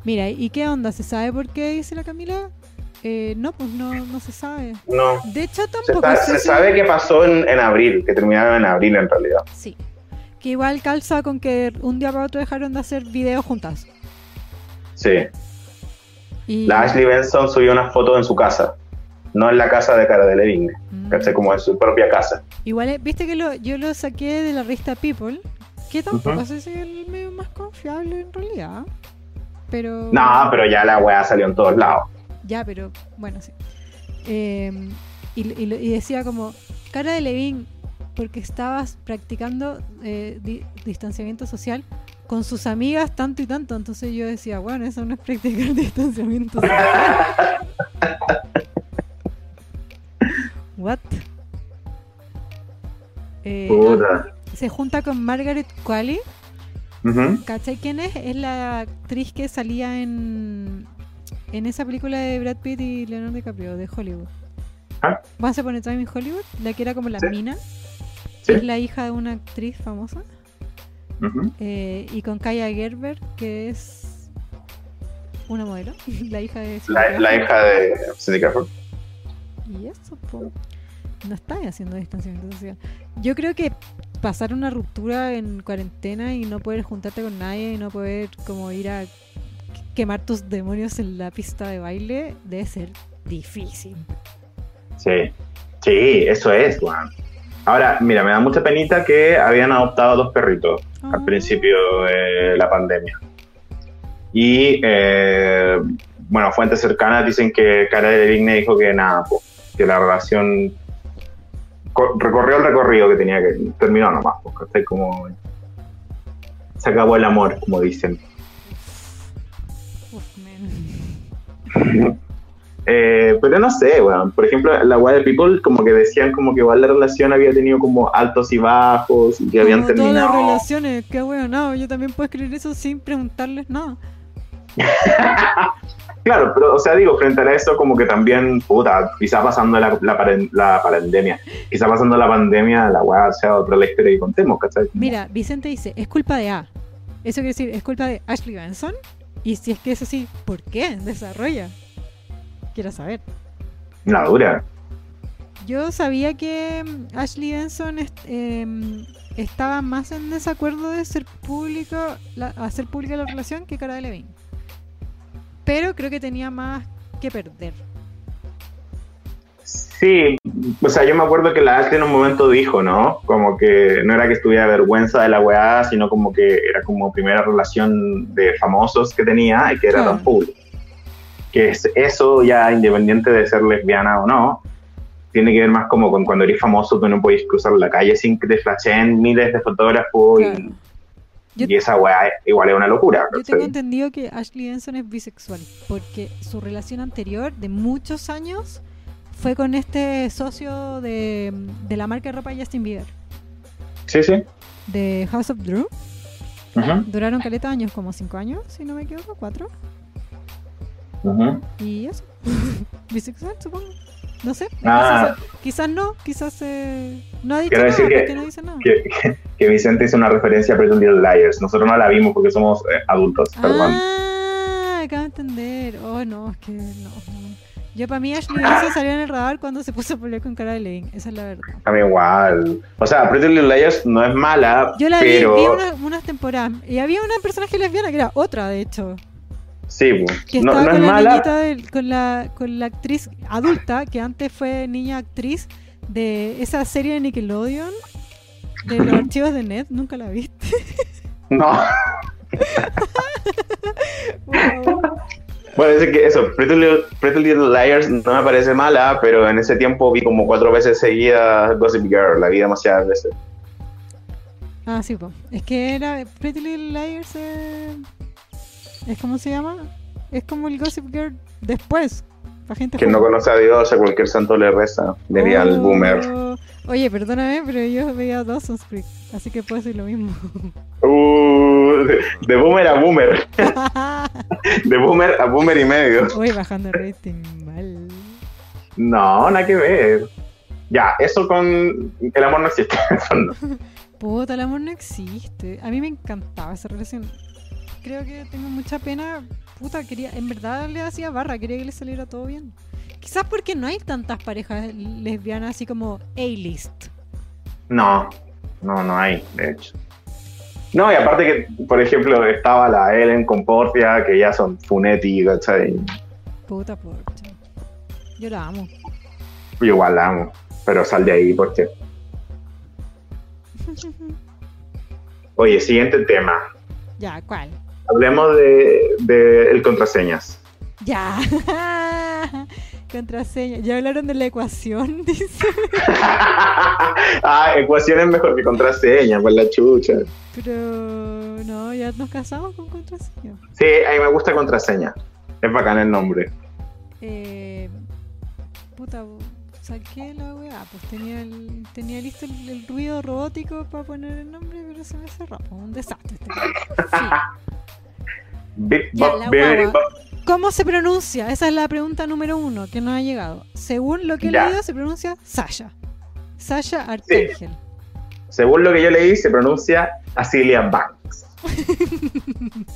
Mira, ¿y qué onda? ¿Se sabe por qué dice la Camila? Eh, no, pues no, no se sabe. No. De hecho, Se, tampoco sé se si- sabe que pasó en, en abril, que terminaron en abril en realidad. Sí. Que igual calza con que un día para otro dejaron de hacer videos juntas. Sí. Y... La Ashley Benson subió una foto en su casa, no en la casa de Cara de Levine, Mm. Como en su propia casa. Igual, eh, viste que lo, yo lo saqué de la revista People, que tampoco sé si es el medio más confiable en realidad. Pero. No, pero ya la weá salió en todos lados. Ya, pero bueno, sí. Eh, y, y lo- y decía como, cara de Levin, porque estabas practicando eh, di- distanciamiento social con sus amigas tanto y tanto. Entonces yo decía, bueno, eso no es practicar distanciamiento social. What? Eh, se junta con Margaret Qualley. ¿Cachai quién es? Es la actriz que salía en, en esa película de Brad Pitt y Leonardo DiCaprio de Hollywood. Ah. Upon a Time in Hollywood, la que era como la Sí. mina. Sí. Es la hija de una actriz famosa. Eh, y con Kaya Gerber, que es una modelo. la hija de... La, la hija de Cindy Crawford. Y eso, po. no están haciendo distanciamiento social. Yo creo que pasar una ruptura en cuarentena y no poder juntarte con nadie y no poder como ir a quemar tus demonios en la pista de baile debe ser difícil. Sí. Sí, eso es, weón. Ahora, mira, me da mucha penita que habían adoptado dos perritos Ah. al principio de la pandemia. Y, eh, bueno, fuentes cercanas dicen que Cara de Vigne dijo que nada, po, que la relación co- recorrió el recorrido que tenía que terminó nomás, porque como se acabó el amor, como dicen. Eh, pero no sé, weón. Por ejemplo, la de People, como que decían como que igual la relación había tenido como altos y bajos y que habían Como todas terminado. las relaciones, qué weón, no, yo también puedo escribir eso sin preguntarles nada. Claro, pero, o sea, digo, frente a eso, como que también, puta, quizá pasando la, la, la pandemia, quizá pasando la pandemia, la weá sea otra historia que contemos, ¿cachai? Mira, Vicente dice, es culpa de A. Eso quiere decir, es culpa de Ashley Benson. Y si es que es así, ¿por qué? Desarrolla. Quiero saber. La dura. Yo sabía que mm, Ashley Benson est- em, estaba más en desacuerdo de ser público, la- hacer pública la relación que Cara de Levine. Pero creo que tenía más que perder. Sí, o sea, yo me acuerdo que la Ashley en un momento dijo, ¿no? Como que no era que estuviera vergüenza de la weá, sino como que era como primera relación de famosos que tenía y que era Claro. tan público. Que es eso ya independiente de ser lesbiana o no, tiene que ver más como con cuando eres famoso tú no podés cruzar la calle sin que te flashen miles de fotógrafos Claro. y, Yo- y esa weá igual es una locura. Yo tengo entendido que Ashley Benson es bisexual, porque su relación anterior de muchos años fue con este socio de, de la marca de ropa Justin Bieber, Sí, sí. de House of Drew. Duraron caleta años, como cinco años, si no me equivoco, cuatro. Y eso. bisexual, supongo. No sé. Ah. Quizás, quizás no, quizás eh, no ha dicho Quiero nada, decir que- no dice nada. que, que- que Vicente hizo una referencia a Pretty Little Liars. Nosotros no la vimos porque somos eh, adultos, perdón. Ah, acabo de entender. Oh, no, es que no. Yo para mí Ashley Benson salió en el radar cuando se puso a pelear con Cara de Levine. Esa es la verdad. A mí igual. O sea, Pretty Little Liars no es mala, Yo la vi- pero... vi, una- unas temporadas y había una personaje lesbiana que era otra, de hecho. Sí. Que no, estaba no es con la mala. del- con, la, con la actriz adulta, que antes fue niña actriz de esa serie de Nickelodeon, de los archivos de Net. Nunca la viste. No. Wow. Bueno, es que eso, Pretty Little, Pretty Little Liars no me parece mala, pero en ese tiempo vi como cuatro veces seguidas Gossip Girl, la vi demasiadas veces. Ah, sí, po. es que era Pretty Little Liars. eh, ¿Es cómo se llama? Es como el Gossip Girl después. La gente Quien no conoce a Dios, a cualquier santo le reza, diría el Oh. boomer. Oye, perdóname, pero yo veía Dawson's Creek, así que puedo decir lo mismo. Uh, de, de boomer a boomer, de boomer a boomer y medio. Uy, bajando el rating, mal. No, nada que ver. Ya, eso con el amor no existe fondo. Puta, el amor no existe. A mí me encantaba esa relación. Creo que tengo mucha pena. Puta, quería, en verdad le hacía barra, quería que le saliera todo bien. Quizás porque no hay tantas parejas lesbianas así como A-list. No, no, no hay, de hecho. No, y aparte que, por ejemplo, estaba la Ellen con Portia, que ya son Funetti, ¿cachai? Puta, pucha. Yo la amo. Yo igual la amo, pero sal de ahí, porque... Oye, siguiente tema. ya, ¿cuál? Hablemos de, de el contraseñas. Ya. Contraseña. Ya hablaron de la ecuación, dice. ah, ecuación es mejor que contraseña, pues la chucha. Pero no, ya nos casamos con contraseña. Sí, a mí me gusta contraseña. Es bacán el nombre. Eh, puta, saqué la weá, pues tenía, el, tenía listo el, el ruido robótico para poner el nombre, pero se me cerró. un desastre este Sí. Ya. ¿Cómo se pronuncia? Esa es la pregunta número uno que nos ha llegado. Según lo que he leído, se pronuncia Sasha. Sasha Arcángel. Según lo que yo leí, se pronuncia Asilia Banks.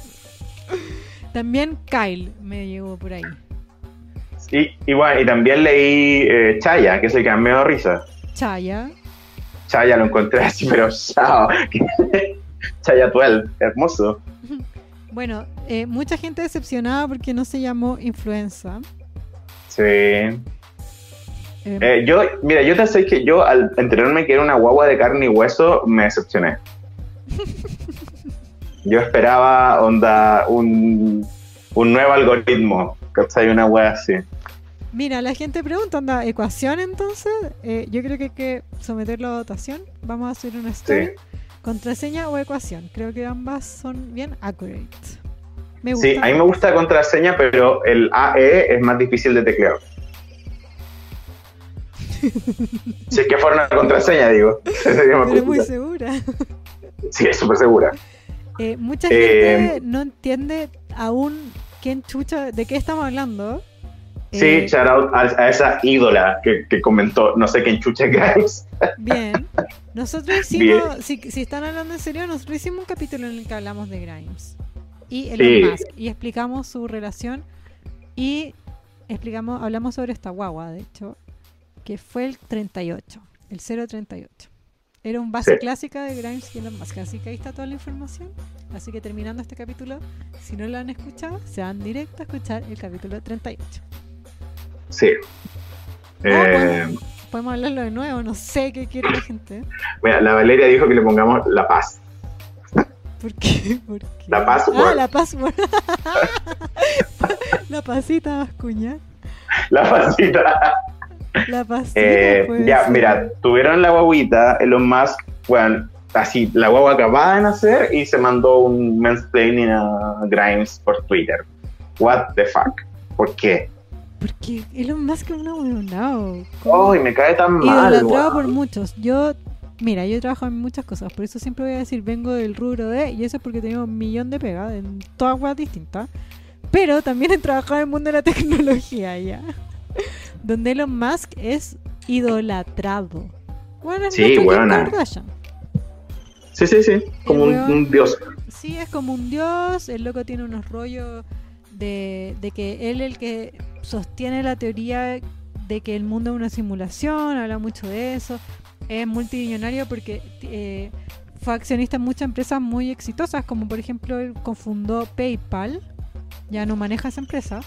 También Kyle me llegó por ahí. Y, y bueno, y también leí eh, Chaya, que es el que me dio risa. Chaya. Chaya lo encontré así, pero chao. Chaya 12, hermoso. Bueno, eh, mucha gente decepcionada porque no se llamó influenza. Sí. Eh, Eh, yo, mira, yo te sé que yo al enterarme que era una guagua de carne y hueso, me decepcioné. Yo esperaba, onda, un, un nuevo algoritmo, ¿cachai? Una wea así. Mira, la gente pregunta, ¿anda ecuación entonces? Eh, yo creo que hay que someterlo a votación. Vamos a hacer una story. Sí. ¿Contraseña o ecuación? Creo que ambas son bien accurate. Me gusta. Sí, a mí me gusta contraseña, pero el AE es más difícil de teclear. si es que fuera una contraseña, digo. Sería más Pero muy segura. Sí, es súper segura. Eh, mucha Eh, gente no entiende aún quién chucha, de qué estamos hablando. Sí, Eh, shout out a, a esa ídola que, que comentó, no sé quién chucha Grimes. Bien. Nosotros hicimos, si, si están hablando en serio, nosotros hicimos un capítulo en el que hablamos de Grimes y Elon Sí. Musk y explicamos su relación y explicamos, hablamos sobre esta guagua, de hecho, que fue el 38, el 038. Era un base Sí. clásica de Grimes y Elon Musk, así que ahí está toda la información. Así que terminando este capítulo, si no lo han escuchado, se van directo a escuchar el capítulo 38. Sí. Oh, Eh, bueno. Podemos hablarlo de nuevo, no sé qué quiere la gente. mira, la Valeria dijo que le pongamos La Paz. ¿Por qué? ¿Por qué? La password. Ah, la password. la pasita vascuña. La Pazita. La pasita. Eh, ya, ser. mira, tuvieron la guaguita, Elon Musk, bueno, así, la guagua acababa de nacer y se mandó un mansplaining a Grimes por Twitter. What the fuck? ¿Por qué? Porque Elon Musk es un ahueonado. Ay, me cae tan mal. Idolatrado por muchos. Yo, mira, yo he trabajado en muchas cosas, por eso siempre voy a decir, vengo del rubro de, y eso es porque tengo un millón de pegas en todas cosas distintas. Pero también he trabajado en el mundo de la tecnología ya. Donde Elon Musk es idolatrado. Bueno, es Sí, buena. Sí, sí, sí, como un, un dios. Sí, es como un dios. El loco tiene unos rollos de, de que él el que sostiene la teoría de que el mundo es una simulación, habla mucho de eso. Es multimillonario porque eh, fue accionista en muchas empresas muy exitosas, como por ejemplo él confundó PayPal. Ya no maneja esa empresa.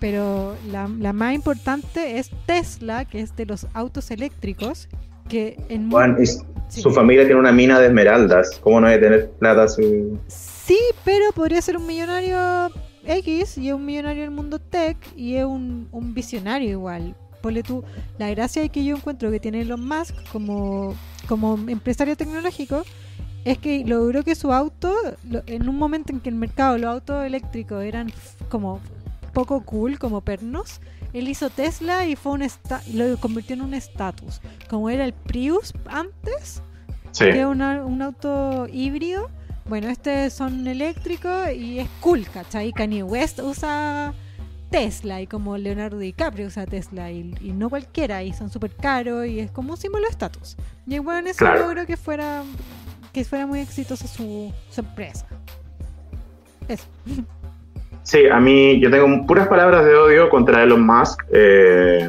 Pero la, la más importante es Tesla, que es de los autos eléctricos. Que en Juan, sí. su familia tiene una mina de esmeraldas. ¿Cómo no debe tener plata su... Sí, pero podría ser un millonario X y es un millonario del mundo tech y es un, un visionario igual. Ponle tú, la gracia que yo encuentro que tiene Elon Musk como, como empresario tecnológico es que logró que su auto, en un momento en que el mercado, los autos eléctricos eran como poco cool, como pernos, él hizo Tesla y fue un lo convirtió en un estatus. Como era el Prius antes, Sí. que una- un auto híbrido. Bueno, este son eléctricos y es cool, ¿cachai? Kanye West usa Tesla y como Leonardo DiCaprio usa Tesla y, y no cualquiera y son súper caros y es como un símbolo de estatus. Y bueno, eso Claro. logró que fuera que fuera muy exitosa su, su empresa. Eso. Sí, a mí yo tengo puras palabras de odio contra Elon Musk eh,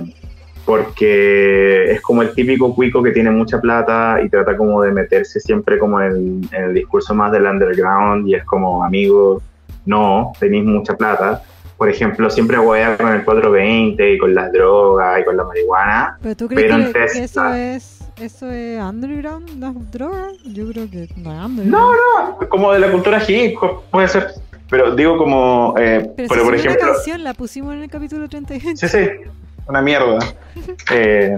porque es como el típico cuico que tiene mucha plata y trata como de meterse siempre como en el, en el discurso más del underground y es como, amigo, no, tenéis mucha plata. Por ejemplo, siempre hueá con el 420 y con las drogas y con la marihuana. Pero tú crees Pero que, que eso es eso es underground, las drogas? Yo creo que no es underground. No, no, como de la cultura hip hop, puede ser. Pero digo como, eh, Pero, pero, si por una ejemplo... canción la pusimos en el capítulo 38. Sí, sí, una mierda. Eh,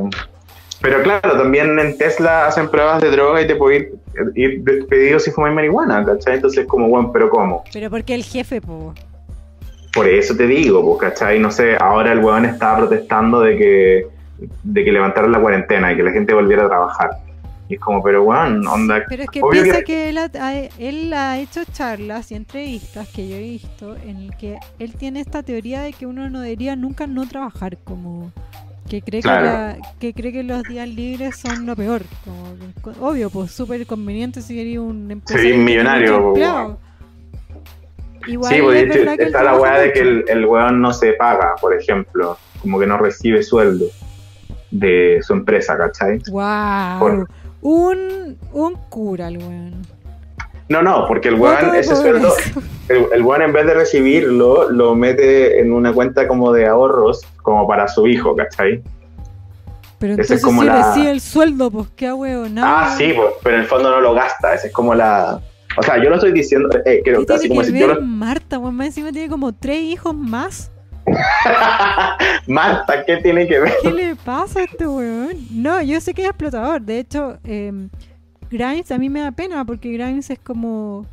pero claro, también en Tesla hacen pruebas de droga y te puede ir, ir despedido si fumas marihuana, ¿cachai? Entonces, como, bueno, pero ¿cómo? Pero porque el jefe, po. Por eso te digo, pues, ¿cachai? No sé, ahora el weón estaba protestando de que, de que levantaran la cuarentena y que la gente volviera a trabajar. Y es como, pero weón, onda. Pero es que obvio piensa que- que, él, ha, él ha hecho charlas y entrevistas que yo he visto en el que él tiene esta teoría de que uno no debería nunca no trabajar, como que cree Claro. que, la- que cree que los días libres son lo peor. Como obvio, pues súper conveniente si eres un empresario. Sería millonario, empleados. Igual sí, pues, es que está la weá de que el, el weón no se paga, por ejemplo, como que no recibe sueldo de su empresa, ¿cachai? Wow. Por- Un, un cura, el weón. No, no, porque el weón, ese sueldo, el, el weón en vez de recibirlo, lo mete en una cuenta como de ahorros, como para su hijo, ¿cachai? Pero es entonces como si la- recibe el sueldo, pues qué no. Ah, sí, pues, pero en el fondo no lo gasta, esa es como la... O sea, yo lo estoy diciendo, eh, creo, ¿Qué así tiene como que si yo ver lo... Marta, weón? Más encima tiene como tres hijos más. Marta, ¿qué tiene que ver? ¿Qué le pasa a este weón? No, yo sé que es explotador. De hecho, eh, Grimes a mí me da pena porque Grimes es como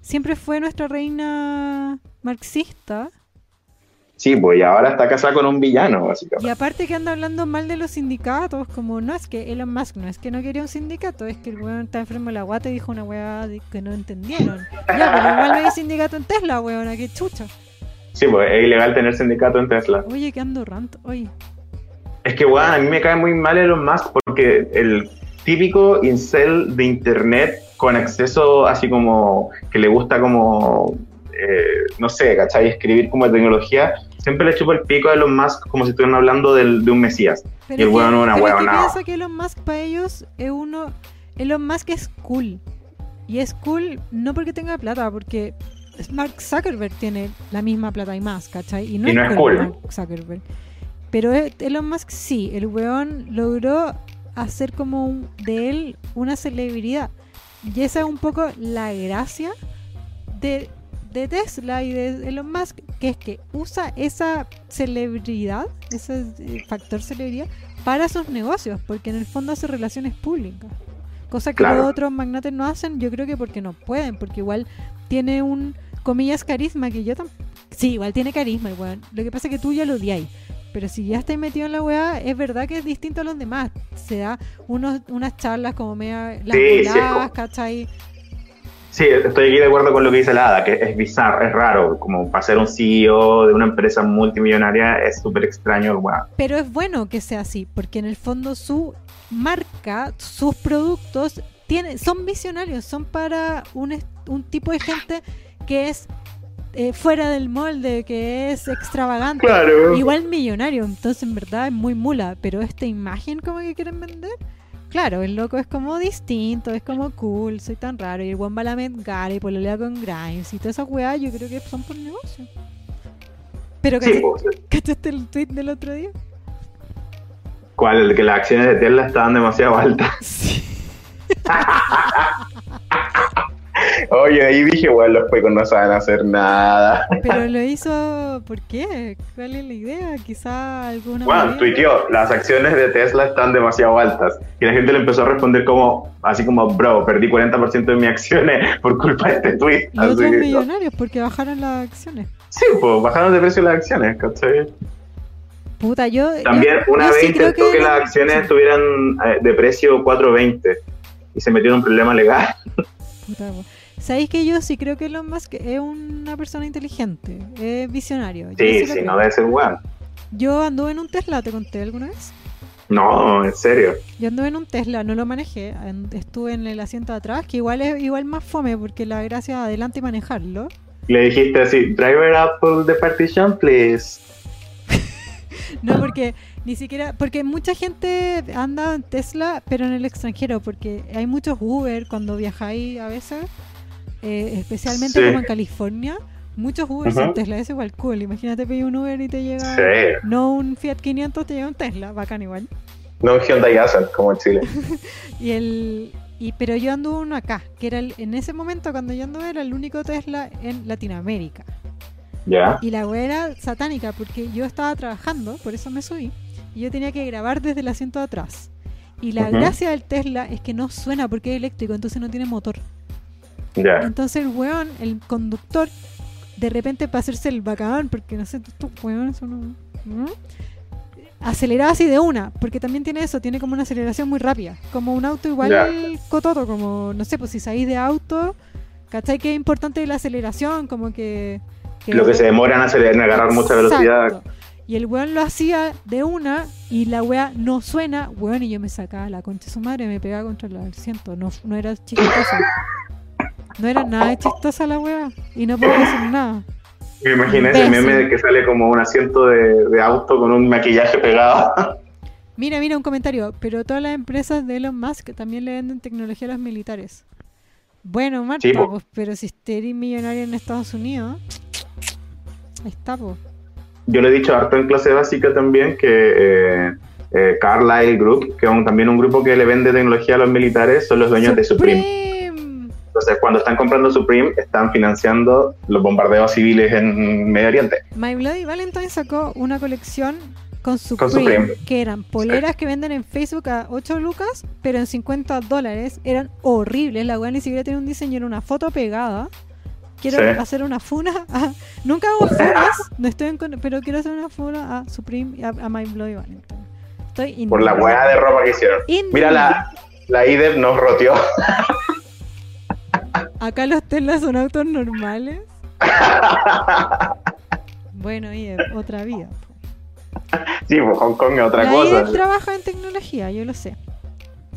siempre fue nuestra reina marxista. Sí, pues y ahora está casada con un villano, Y básicamente. aparte que anda hablando mal de los sindicatos, como no es que Elon Musk no es que no quería un sindicato, es que el weón está enfermo de la guata y dijo una weá que no entendieron. Ya, pero igual no hay sindicato en Tesla, weón, qué chucha. Sí, pues es ilegal tener sindicato en Tesla. Oye, que ando rant, oye. Es que, weón, a mí me cae muy mal Elon Musk porque el típico incel de internet con acceso así como que le gusta como, eh, no sé, ¿cachai? Escribir como de tecnología, siempre le chupa el pico a Elon Musk como si estuvieran hablando del- de un mesías. Pero Y el weón una pero weonao. piensa que Elon Musk para ellos es uno. Elon Musk es cool. Y es cool no porque tenga plata, porque Mark Zuckerberg tiene la misma plata y más, ¿cachai? Y no, Y es, no es cool. Mark Zuckerberg. Pero Elon Musk sí, el weón logró hacer como un- de él una celebridad. Y esa es un poco la gracia de, de Tesla y de Elon Musk, que es que usa esa celebridad, ese factor celebridad, para sus negocios, porque en el fondo hace relaciones públicas. Cosa que Claro. los otros magnates no hacen, yo creo que porque no pueden, porque igual tiene un, comillas, carisma que yo tampoco... Sí, igual tiene carisma, weón. Lo que pasa es que tú ya lo odiáis. Pero si ya estáis metido en la weá, es verdad que es distinto a los demás. Se da unos, unas charlas como media... Las Sí, sí, como- ¿cachai? Sí, estoy aquí de acuerdo con lo que dice la Ada, que es bizarro, es raro, como para ser un CEO de una empresa multimillonaria es súper extraño, weón. Pero es bueno que sea así, porque en el fondo su marca, sus productos, tiene, son visionarios, son para un, un tipo de gente que es eh, fuera del molde, que es extravagante. Claro. Igual millonario, entonces en verdad es muy mula, pero esta imagen como que quieren vender, claro, el loco es como distinto, es como cool, soy tan raro, y el buen va a y pololea con Grimes y todas esas weas yo creo que son por negocio. Pero Sí, ¿cachaste- pues, ¿cachaste el tweet del otro día? ¿cuál? El que las acciones de Tesla estaban demasiado altas. Sí. Oye, ahí dije, weón, los juegos no saben hacer nada. Pero lo hizo, ¿por qué? ¿Cuál es la idea? Quizá alguna Bueno, manera- tuiteó, las acciones de Tesla están demasiado altas. Y la gente le empezó a responder como, así como, bro, perdí 40% de mis acciones por culpa de este tweet. Los Así otros millonarios porque bajaron las acciones. Sí, pues bajaron de precio las acciones, ¿cachai? Puta, yo. También yo- una yo vez sí intentó que, las sí. acciones estuvieran eh, de precio 4.20 y se metió en un problema legal. Puta. ¿Sabéis que yo sí creo que Elon Musk es una persona inteligente? Es visionario. Yo Sí, sí, no debe ser weón. Yo anduve en un Tesla, ¿te conté alguna vez? No, en serio. Yo anduve en un Tesla, no lo manejé. an- Estuve en el asiento de atrás, que igual es igual más fome porque la gracia es adelante y manejarlo. Le dijiste así, driver Apple the partition, please. No, porque ni siquiera, porque mucha gente anda en Tesla, pero en el extranjero, porque hay muchos Uber cuando viajáis a veces, eh, especialmente Sí. como en California, muchos Uber Ujú. son Tesla, es igual cool. Imagínate pedir un Uber y te llega, Sí. no un Fiat 500, te llega un Tesla, bacán igual. No un Hyundai Accent como en Chile. Y el, y, pero yo anduve uno acá, que era el- en ese momento cuando yo anduve era el único Tesla en Latinoamérica. ¿Ya? Y la wea era satánica porque yo estaba trabajando, por eso me subí, y yo tenía que grabar desde el asiento de atrás. Y la gracia del Tesla es que no suena porque es eléctrico, entonces no tiene motor. Entonces el weón, el conductor, de repente para hacerse el bacán, porque no sé, estos weones son... ¿no? Aceleraba así de una, porque también tiene eso, tiene como una aceleración muy rápida. Como un auto igual Ya. cototo, como, no sé, pues si salís de auto, ¿cachai? Que es importante la aceleración, como que... Lo que se demora en, acelerar, en agarrar mucha velocidad. Y el weón lo hacía de una y la wea no suena, weón, y yo me sacaba la concha de su madre, me pegaba contra el asiento. No, no era chistosa. No era nada de chistosa la wea. Y no podía decir nada. Me imaginé ese meme de que sale como un asiento de, de auto con un maquillaje pegado. Mira, mira un comentario. Pero todas las empresas de Elon Musk también le venden tecnología a los militares. Bueno, Marta, Sí, pues, pero si eres millonario en Estados Unidos, ahí está, pues. Yo le he dicho harto en clase básica también que eh, eh, Carlyle Group, que es un- también un grupo que le vende tecnología a los militares, son los dueños de Supreme. Entonces, cuando están comprando Supreme, están financiando los bombardeos civiles en Medio Oriente. My Bloody Valentine sacó una colección con Supreme, Supreme. que eran poleras que venden en Facebook a 8 lucas, pero en 50 dólares eran horribles. La weá ni siquiera tenía un diseño, era una foto pegada quiero Sí. hacer una funa. a- nunca hago funas, no estoy en con- pero quiero hacer una funa a Supreme y a, a My Bloody Valentine. Estoy Por la weá de ropa que hicieron. Mira, la, la IDEP nos roteó. Acá los Tesla son autos normales. Bueno, y otra vida. sí, pues Hong Kong es otra cosa. IDEP trabaja en tecnología, yo lo sé.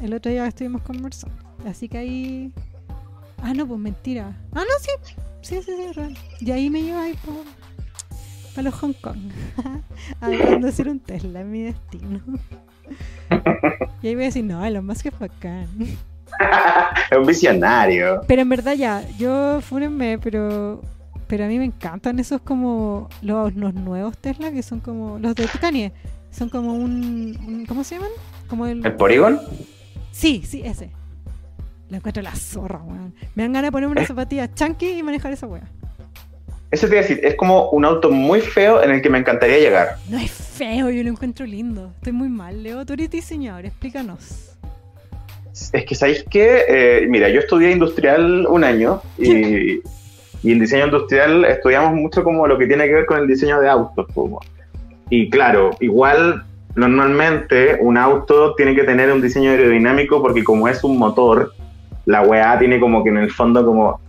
El otro día estuvimos conversando. Así que ahí. Ah, no, pues mentira. Ah, no, sí. Sí, sí, sí, es real. Y ahí me lleva ahí por. Para los Hong Kong. a conducir un Tesla, es mi destino. y ahí voy a decir, no, Elon Musk es bacán. es un visionario. Pero en verdad ya, yo fúrenme, pero pero a mí me encantan esos como los, los nuevos Tesla que son como los de Kanye, son como un, un- ¿cómo se llaman? Como el ¿El Porygon? Sí, sí, ese. Lo encuentro la zorra, weón. Me dan ganas de ponerme unas zapatillas chunky y manejar esa weá. Eso te iba a decir, es como un auto muy feo en el que me encantaría llegar. No es feo, yo lo encuentro lindo. Estoy muy mal, Leo. Tú eres diseñador, explícanos. Es que, ¿sabéis qué? Eh, mira, yo estudié industrial un año y, y en diseño industrial estudiamos mucho como lo que tiene que ver con el diseño de autos. como. Y claro, igual normalmente un auto tiene que tener un diseño aerodinámico porque como es un motor, la weá tiene como que en el fondo como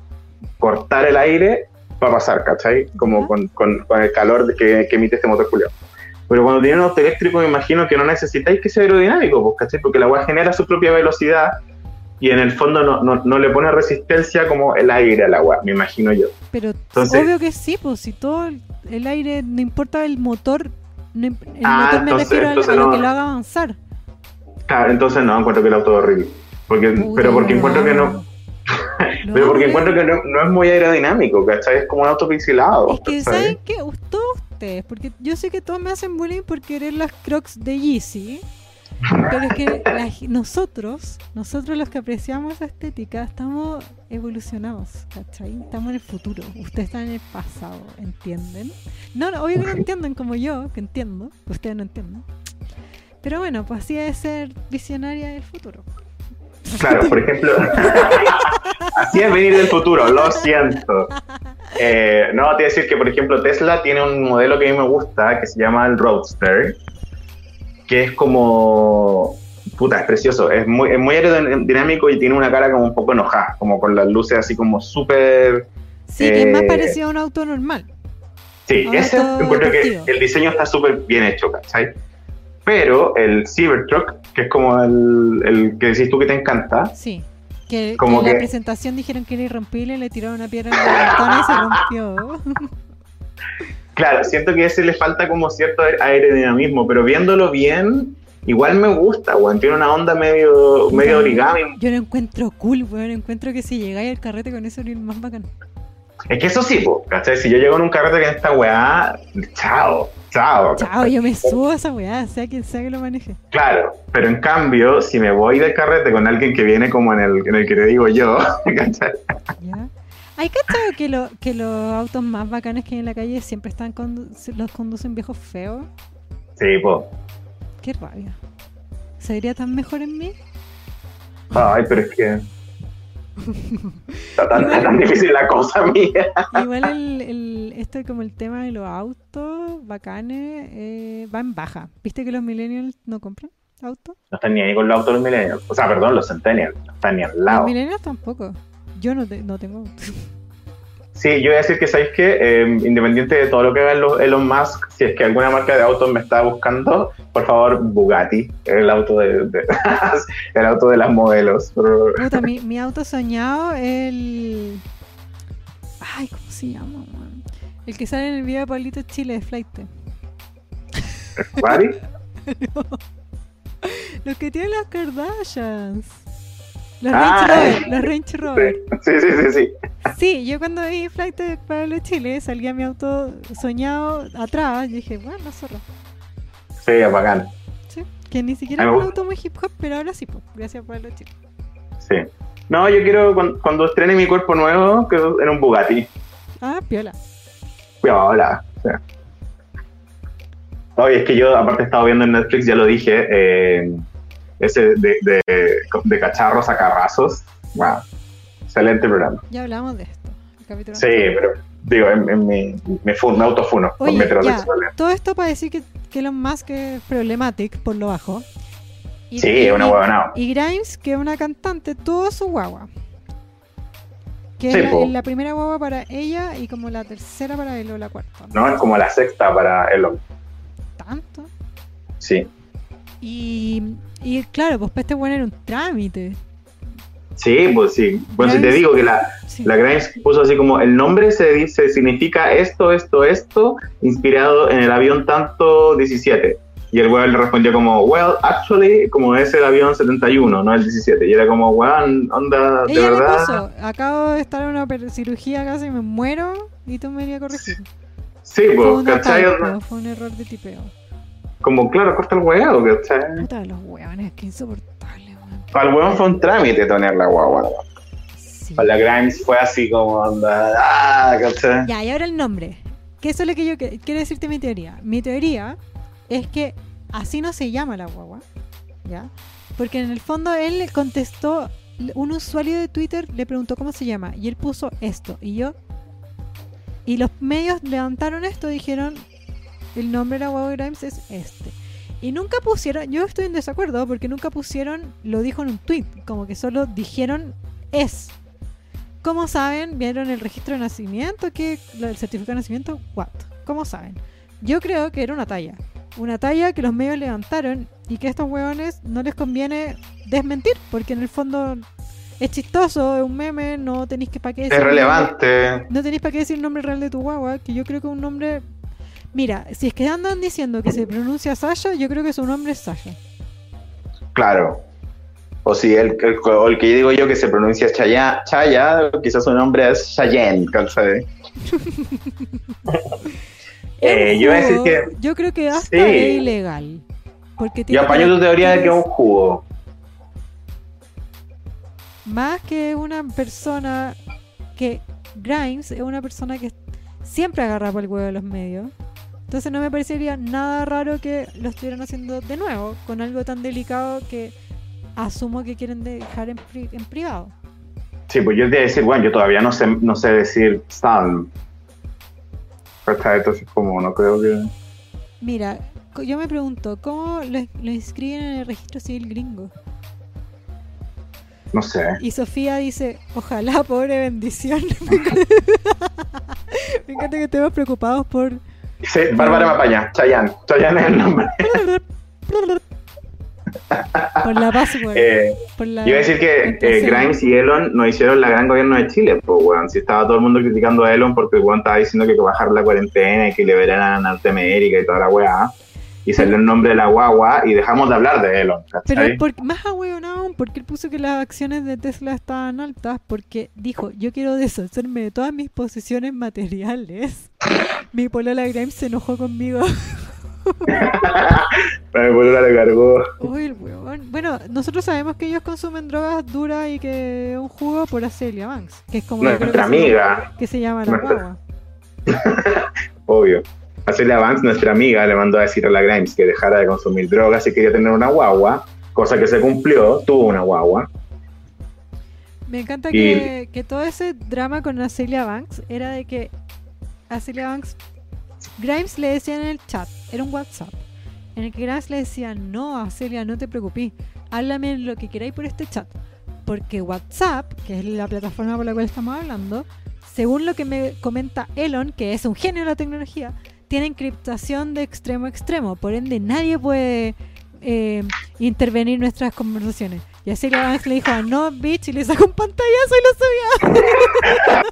cortar el aire para pasar, ¿cachai? Como con, con- con el calor que, que emite este motor culiao. Pero cuando tienen un auto eléctrico, me imagino que no necesitáis que sea aerodinámico, pues, ¿cachai? Porque la weá genera su propia velocidad y en el fondo no, no, no le pone resistencia como el aire a la weá, me imagino yo. Pero Entonces- obvio que sí, pues si todo el, aire, no importa el motor, no el Ah, motor me entonces- refiero al- entonces a lo no. que lo haga avanzar. Claro, entonces no, encuentro que el auto es horrible. Porque, pero porque encuentro que no, pero porque encuentro que no, no es muy aerodinámico, ¿cachai? Es como un auto pixelado. Es que. ¿saben qué? Todos ustedes, porque yo sé que todos me hacen bullying por querer las crocs de Yeezy. Pero es que la nosotros, nosotros los que apreciamos esa estética, estamos evolucionados, ¿cachai? Estamos en el futuro, ustedes están en el pasado, ¿entienden? No, no, obvio que no entienden como yo, que entiendo, ustedes no entienden. Pero bueno, pues así es ser visionaria del futuro. Claro, por ejemplo, así es venir del futuro, lo siento. Eh, no, te voy a decir que, por ejemplo, Tesla tiene un modelo que a mí me gusta, que se llama el Roadster, que es como... Puta, es precioso, es muy, es muy aerodinámico y tiene una cara como un poco enojada, como con las luces así como súper... Sí, que es más Eh, parecido a un auto normal. Sí, ese encuentro que el diseño está súper bien hecho, ¿cachai? Pero el Cybertruck, que es como el, el que decís tú que te encanta, Sí. Que, Como que en la presentación dijeron que era irrompible, le tiraron una piedra en la y se rompió. claro, siento que a ese le falta como cierto aer- aerodinamismo, pero viéndolo bien, igual me gusta, weón. Tiene una onda medio, medio origami. Yo lo encuentro cool, weón. Encuentro que si llegáis al carrete con eso, eres más bacán. Es que eso sí, po, ¿cachai? Si yo llego en un carrete con esta weá, chao, chao. Chao, yo me subo a esa weá, sea quien sea que lo maneje. Claro, pero en cambio, si me voy del carrete con alguien que viene como en el, en el que te digo yo, ¿cachai? ¿Ya? ¿Hay cachado que, lo, que los autos más bacanes que hay en la calle siempre están condu- los conducen viejos feos? Sí, pues. Qué rabia. ¿Se diría tan mejor en mí? Ay, pero es que. Está tan, está tan difícil la cosa mía. Igual el, el, esto como el tema de los autos bacanes eh, va en baja. ¿Viste que los millennials no compran autos? No están ni ahí con los autos los millennials. O sea, perdón, los centennials. No están ni al Los lado. millennials tampoco. Yo no, te- no tengo auto. Sí, yo voy a decir que, ¿sabéis qué? Eh, independiente de todo lo que haga Elon- Elon Musk, si es que alguna marca de autos me está buscando, por favor, Bugatti. El auto de, de- el auto de las modelos. Puta, mi, mi auto soñado es el. Ay, ¿cómo se llama? man? El que sale en el video de Pablito Chile de Flight. ¿Bugatti? Los que tienen las Kardashians. Los Ah, Range Rover. Los Range Rover. Sí, sí, sí, sí. Sí, yo cuando vi Flight de Pablo Chile salía mi auto soñado atrás. Y dije, bueno, zorra. Sí, es bacán. Sí, que ni siquiera es un auto muy hip hop, pero ahora sí, pues, gracias a Pablo Chile. Sí. No, yo quiero, cuando, cuando estrene mi cuerpo nuevo, que en un Bugatti. Ah, piola. Hola. Oye, es que yo aparte he estado viendo en Netflix, ya lo dije, eh, ese de, de, de cacharros a carrazos. Wow. Excelente programa. Ya hablamos de esto. capítulo. Sí, pero digo, en, en mi, me, fun- me autofuno Oye, ya, metrosexuales. todo esto para decir que, que Elon Musk es problematic por lo bajo. Y- Sí, es una huevonao. Y Grimes, que es una cantante, tuvo su guagua. Que Sí, es la, primera guagua para ella y como la tercera para él o la cuarta. No, es como la sexta para Elon. Tanto. Sí. Y, y claro, pues para este bueno era un trámite. Sí, pues sí. Bueno, si te digo que la, Sí. la Grimes puso así como el nombre se dice, significa esto, esto, esto, inspirado en el avión tanto 17. Y el weón le respondió como, well, actually, como es el avión 71, no el 17. Y era como, weón, onda, de Ella verdad. acabo de estar en una cirugía casi me muero y tú me venías a corregir. Sí, pues, ¿cachai? fue un error de tipeo. Como, claro, corta el weón, ¿cachai? Puta los huevones, que insoportable, weón. Para el weón fue un trámite tener la guagua. Sí. Para la Grimes fue así como, onda, ah, ¿cachai? Ya, y ahora el nombre. Que eso es lo que yo que- quiero decirte mi teoría. Mi teoría es que así no se llama la guagua. ¿Ya? Porque en el fondo él le contestó, un usuario de Twitter le preguntó cómo se llama. Y él puso esto. Y yo. Y los medios levantaron esto y dijeron: el nombre de la guagua Grimes es este. Y nunca pusieron, yo estoy en desacuerdo porque nunca pusieron, lo dijo en un tweet, como que solo dijeron es. ¿Cómo saben? ¿Vieron el registro de nacimiento? ¿Qué? ¿El certificado de nacimiento? ¿What? ¿Cómo saben? Yo creo que era una talla. Una talla que los medios levantaron y que a estos hueones no les conviene desmentir, porque en el fondo es chistoso, es un meme, no tenéis que para qué Es decir- relevante. No tenéis para qué decir el nombre real de tu guagua, que yo creo que es un nombre. Mira, si es que andan diciendo que se pronuncia Sasha, yo creo que su nombre es Sasha. Claro. O si el, el- el que digo yo que se pronuncia Chaya, Chaya quizás su nombre es Cheyenne, ¿cachai? Eh, yo jugo, que- Yo creo que hasta Sí. es ilegal. Porque Yo apaño tu teoría de que es un jugo. Más que una persona que. Grimes es una persona que siempre agarra por el huevo de los medios. Entonces no me parecería nada raro que lo estuvieran haciendo de nuevo, con algo tan delicado que asumo que quieren dejar en, pri- en privado. Sí, pues yo te decir, bueno, yo todavía no sé, no sé decir Salm. ¿Cachai? Entonces, como no creo que. Mira, yo me pregunto, ¿cómo lo, lo inscriben en el registro civil gringo? No sé. Y Sofía dice, ojalá, pobre bendición. me encanta que estemos preocupados por... Sí, Bárbara Mapaña, Chayanne. Chayanne es el nombre. por la. Eh, por la yo iba a decir que eh. Grimes y Elon no hicieron la gran gobierno de Chile, pues, weón. Si estaba todo el mundo criticando a Elon porque el weón estaba diciendo que que bajar la cuarentena y que liberaran a Norteamérica y toda la weá. Y salió el nombre de la guagua y dejamos de hablar de Elon, Pero ¿cachai? por, más ahueonado aún, porque él puso que las acciones de Tesla estaban altas, porque dijo, yo quiero deshacerme de todas mis posesiones materiales. Mi polola Grimes se enojó conmigo. Pero mi polola le cargó. Uy, el huevón. Bueno, nosotros sabemos que ellos consumen drogas duras y que un jugo por Acelia Banks, que es como Nuestra que se llama- amiga, que se llama la guagua. obvio. Celia Banks, nuestra amiga, le mandó a decir a la Grimes que dejara de consumir drogas y quería tener una guagua, cosa que se cumplió, tuvo una guagua. Me encanta Y- que, que todo ese drama con Acelia Banks era de que Acelia Banks, Grimes le decía en el chat, era un WhatsApp, en el que Grimes le decía, no, Acelia, no te preocupes, háblame lo que queráis por este chat, porque WhatsApp, que es la plataforma por la cual estamos hablando, según lo que me comenta Elon, que es un genio de la tecnología, tiene encriptación de extremo a extremo, por ende nadie puede eh, intervenir en nuestras conversaciones. Y así la Banks le dijo, no, bitch, y le sacó un pantallazo y lo subió.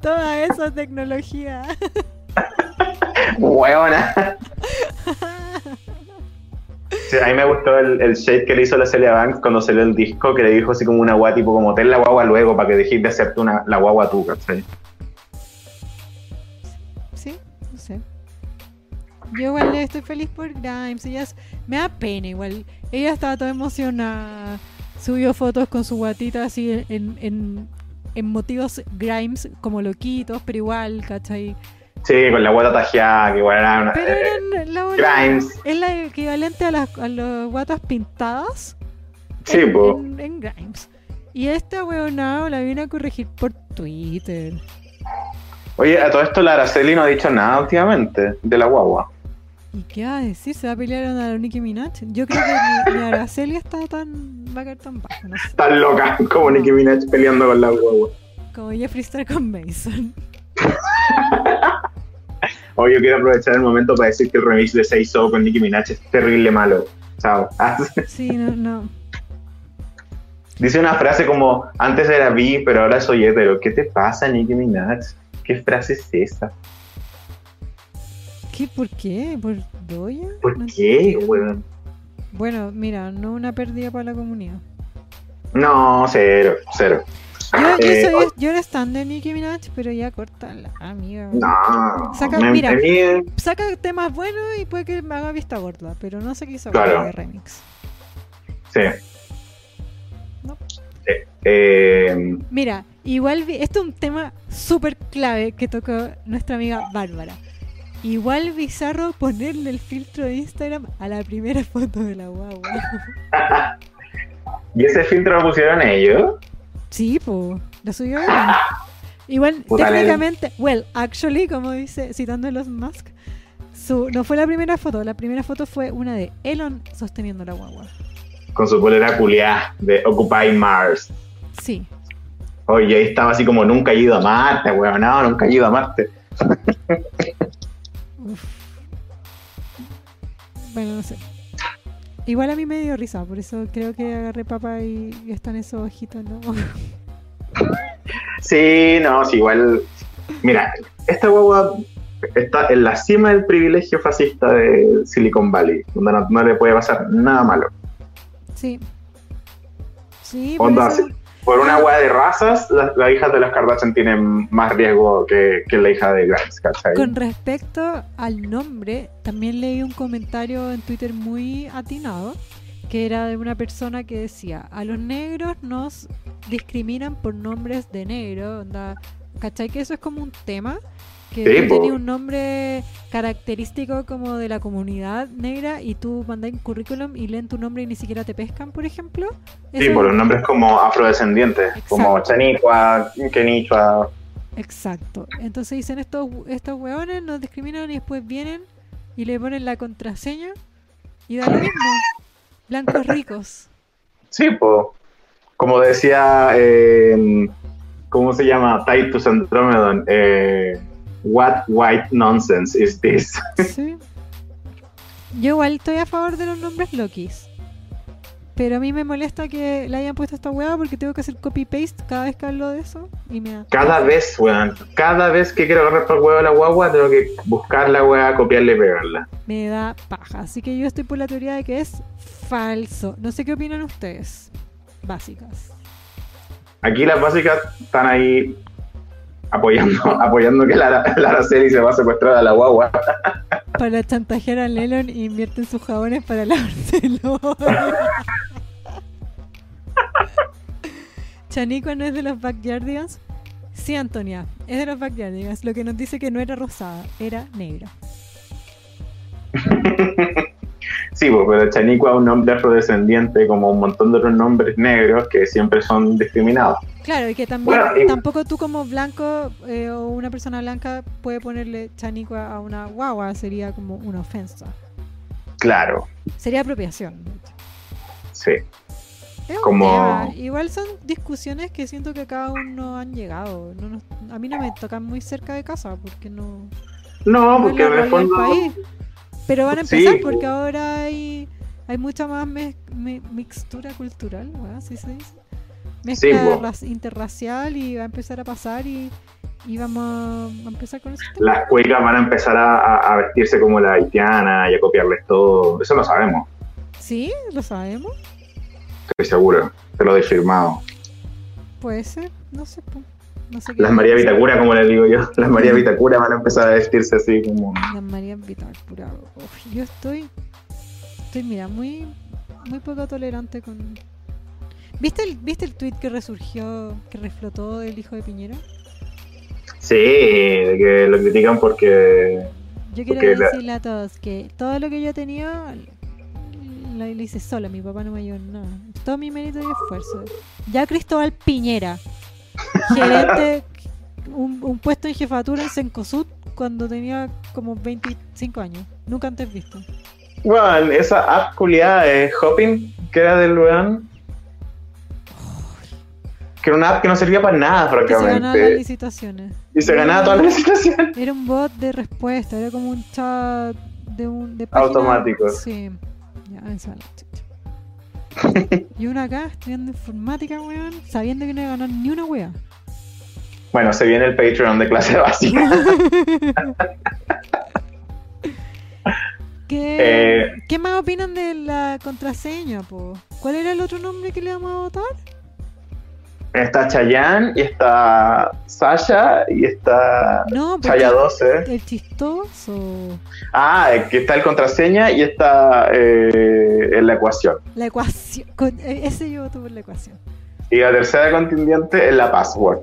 Toda esa tecnología. Huevona. Sí, a mí me gustó el, el shade que le hizo la Celia Banks cuando salió el disco, que le dijo así como una guagua, tipo como ten la guagua luego para que dejes de hacerte una, la guagua tú, ¿cachai? Sí, Yo igual estoy feliz por Grimes. Ella es- me da pena igual. Ella estaba toda emocionada. Subió fotos con su guatita así en, en, en motivos Grimes como loquitos, pero igual, ¿cachai? Sí, con la guata tajeada, que igual era una... Pero eh, eran la Grimes. es la equivalente a las a las guatas pintadas Sí, en, po. en- en Grimes. Y esta weonado la vine a corregir por Twitter. Oye, a todo esto la Araceli no ha dicho nada últimamente de la guagua. ¿Y qué va a decir? ¿Se va a pelear a la Nicki Minaj? Yo creo que ni, ni Araceli está tan. va a caer tan bajo, no sé. Tan loca como Nicki Minaj peleando con la guagua. Como Jeffree Star con Mason. Oye, yo quiero aprovechar el momento para decir que el remix de Say So con Nicki Minaj es terrible malo. Chao. Sí, no, no. Dice una frase como, antes era bi, pero ahora soy hetero. ¿Qué te pasa, Nicki Minaj? ¿Qué frase es esa? ¿Qué? ¿Por qué? ¿Por Doya? ¿Por No qué, weón? Bueno, mira, no una pérdida para la comunidad. No, cero, cero. Yo, yo, Eh, soy, o- yo era stand de Nicki Minaj, pero ya cortala, amiga. No. Saca- me- mira. mí- Saca temas buenos y puede que me haga vista gorda, pero no se quiso Claro. hablar de remix. sí. No. Eh, eh, Mira, igual vi, esto es un tema súper clave que tocó nuestra amiga Bárbara. Igual bizarro ponerle el filtro de Instagram a la primera foto de la guagua. ¿Y ese filtro lo pusieron ellos? Sí, po, lo subió ella. Igual, Puta, técnicamente, well, actually, como dice, citando a los Musk, su, no fue la primera foto, la primera foto fue una de Elon sosteniendo la guagua. Con su polera culiá de Occupy Mars. Sí, Oye, ahí estaba así como nunca he ido a Marte, weón. No, nunca he ido a Marte. Uf. Bueno, no sé. Igual a mí me dio risa, por eso creo que agarré papa y, y están esos ojitos, ¿no? Sí, no, sí, igual. Mira, esta guagua está en la cima del privilegio fascista de Silicon Valley, donde no, no le puede pasar nada malo. sí. Sí, Onda, eso- sí. Por una hueá de razas, las, las hijas de las Kardashian tienen más riesgo que, que la hija de Grimes, ¿cachai? Con respecto al nombre, también leí un comentario en Twitter muy atinado, que era de una persona que decía, a los negros nos discriminan por nombres de negro, onda, ¿cachai? Que eso es como un tema, que Sí, tenías un nombre característico como de la comunidad negra y tú mandas un currículum y leen tu nombre y ni siquiera te pescan, por ejemplo. Sí, por los nombres como afrodescendientes, como. Chaniqua, Kenichua. Exacto. Entonces dicen estos, estos hueones nos discriminan y después vienen y le ponen la contraseña y da lo mismo. Blancos ricos. Sí, pues. Como decía, eh, ¿cómo se llama? Titus Andromedon. Eh, What white nonsense is this? Sí. Yo igual estoy a favor de los nombres Lokis. Pero a mí me molesta que le hayan puesto esta hueá porque tengo que hacer copy-paste cada vez que hablo de eso. Y me da... Cada vez, weón, cada vez que quiero agarrar por el huevo a la guagua, tengo que buscar la weá, copiarla y pegarla. Me da paja. Así que yo estoy por la teoría de que es falso. No sé qué opinan ustedes. Básicas. Aquí las básicas están ahí apoyando, apoyando que la, la Araceli se va a secuestrar a la guagua. Para chantajear a Lelon invierten sus jabones para lavárselo. Chanico no es de los Backyardigans. Sí, Antonia, es de los Backyardigans. Lo que nos dice que no era rosada, era negra. Sí, pues, pero Chaniqua es un nombre afrodescendiente, como un montón de otros nombres negros que siempre son discriminados. Claro, y que también Bueno, y- tampoco tú como blanco eh, o una persona blanca puede ponerle Chanico a una guagua, sería como una ofensa. Claro, Sería apropiación. sí. Es Como-. Igual son discusiones que siento que cada uno han llegado. No nos- a mí no me tocan muy cerca de casa porque no, No, porque en el fondo... país. Pero van a Sí, empezar porque ahora hay, hay mucha más mi- mixtura cultural, ¿verdad? ¿Así se dice? Mezcla Sí, pues. interracial y va a empezar a pasar y, y vamos a empezar con tema. Las cuecas van a empezar a, vestirse como la haitiana y a copiarles todo. Eso lo sabemos, Sí, lo sabemos. estoy seguro. Te lo doy firmado. Puede ser, no sé. po. No sé qué Las María. Vitacura, como les digo yo, las María Vitacura van a empezar a vestirse así como... Las María Vitacura. Uf, yo estoy. Estoy, mira, muy. Muy poco tolerante con. ¿Viste el, ¿Viste el tweet que resurgió, que reflotó del hijo de Piñera? Sí, de que lo critican porque... Yo quiero Porque la- decirle a todos que todo lo que yo he tenido la hice sola, mi papá no me ayudó nada. Todo mi mérito y esfuerzo. Ya Cristóbal Piñera, gerente, un, un puesto en jefatura en Sencosud cuando tenía como 25 años. Nunca antes visto. Bueno, esa app culiada de Hopping, que era del weón. Que era una app que no servía para nada, Que se ganaban las francamente. licitaciones. Y se ganaba todas las licitaciones. Era un bot de respuesta, era como un chat de un de página- Automático. Sí. Ya, esa. Y uno acá estudiando informática, weón, sabiendo que no iba a ganar ni una wea. Bueno, se viene el Patreon de clase básica. ¿Qué, Eh. ¿Qué más opinan de la contraseña, po? ¿Cuál era el otro nombre que le vamos a votar? Está Chayanne, y está Sasha, y está No, Chaya 12. el chistoso. Ah, eh, que está el contraseña y está eh, en la ecuación. La ecuación. con- eh, ese yo voto por la ecuación. Y la tercera contingente es la password.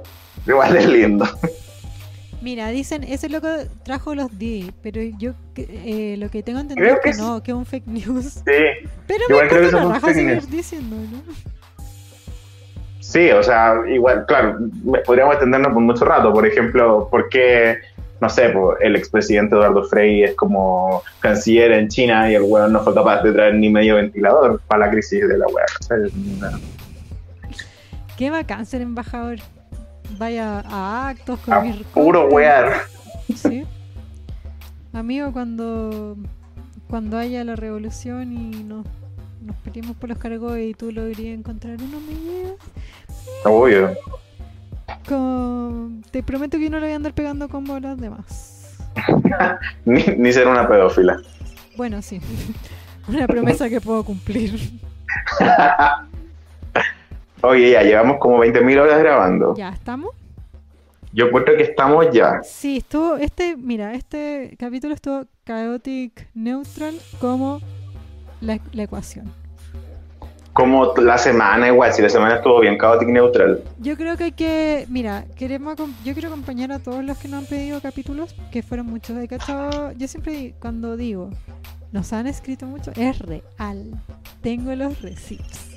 Igual es lindo. Mira, dicen, ese loco trajo los D, pero yo eh, lo que tengo entendido Creo es que que es- no, que es un fake news. Sí, Pero Igual me creo que raja seguir diciendo, ¿no? Sí, o sea, igual, claro, podríamos extendernos por mucho rato. Por ejemplo, ¿por qué, no sé, el expresidente Eduardo Frei es como canciller en China y el weón no fue capaz de traer ni medio ventilador para la crisis de la? ¿cachai? Qué bacán ser embajador. Vaya a actos con A mis puro wear. Sí. Amigo, cuando cuando haya la revolución y nos, nos peleemos por los cargos y tú logres encontrar uno, me llevas. Obvio. Con- Te prometo que no le voy a andar pegando combo a los demás. Ni, ni ser una pedófila. Bueno, sí. Una promesa que puedo cumplir. Oye, ya llevamos como 20.000 horas grabando. ¿Ya estamos? Yo encuentro que estamos ya. Sí, estuvo, este, mira, este capítulo estuvo chaotic neutral como la, la ecuación. Como la semana igual, si la semana estuvo bien caótica y neutral. Yo creo que hay que, mira, queremos, yo quiero acompañar a todos los que nos han pedido capítulos, que fueron muchos de cachado. Yo siempre cuando digo, nos han escrito mucho, es real. Tengo los receipts.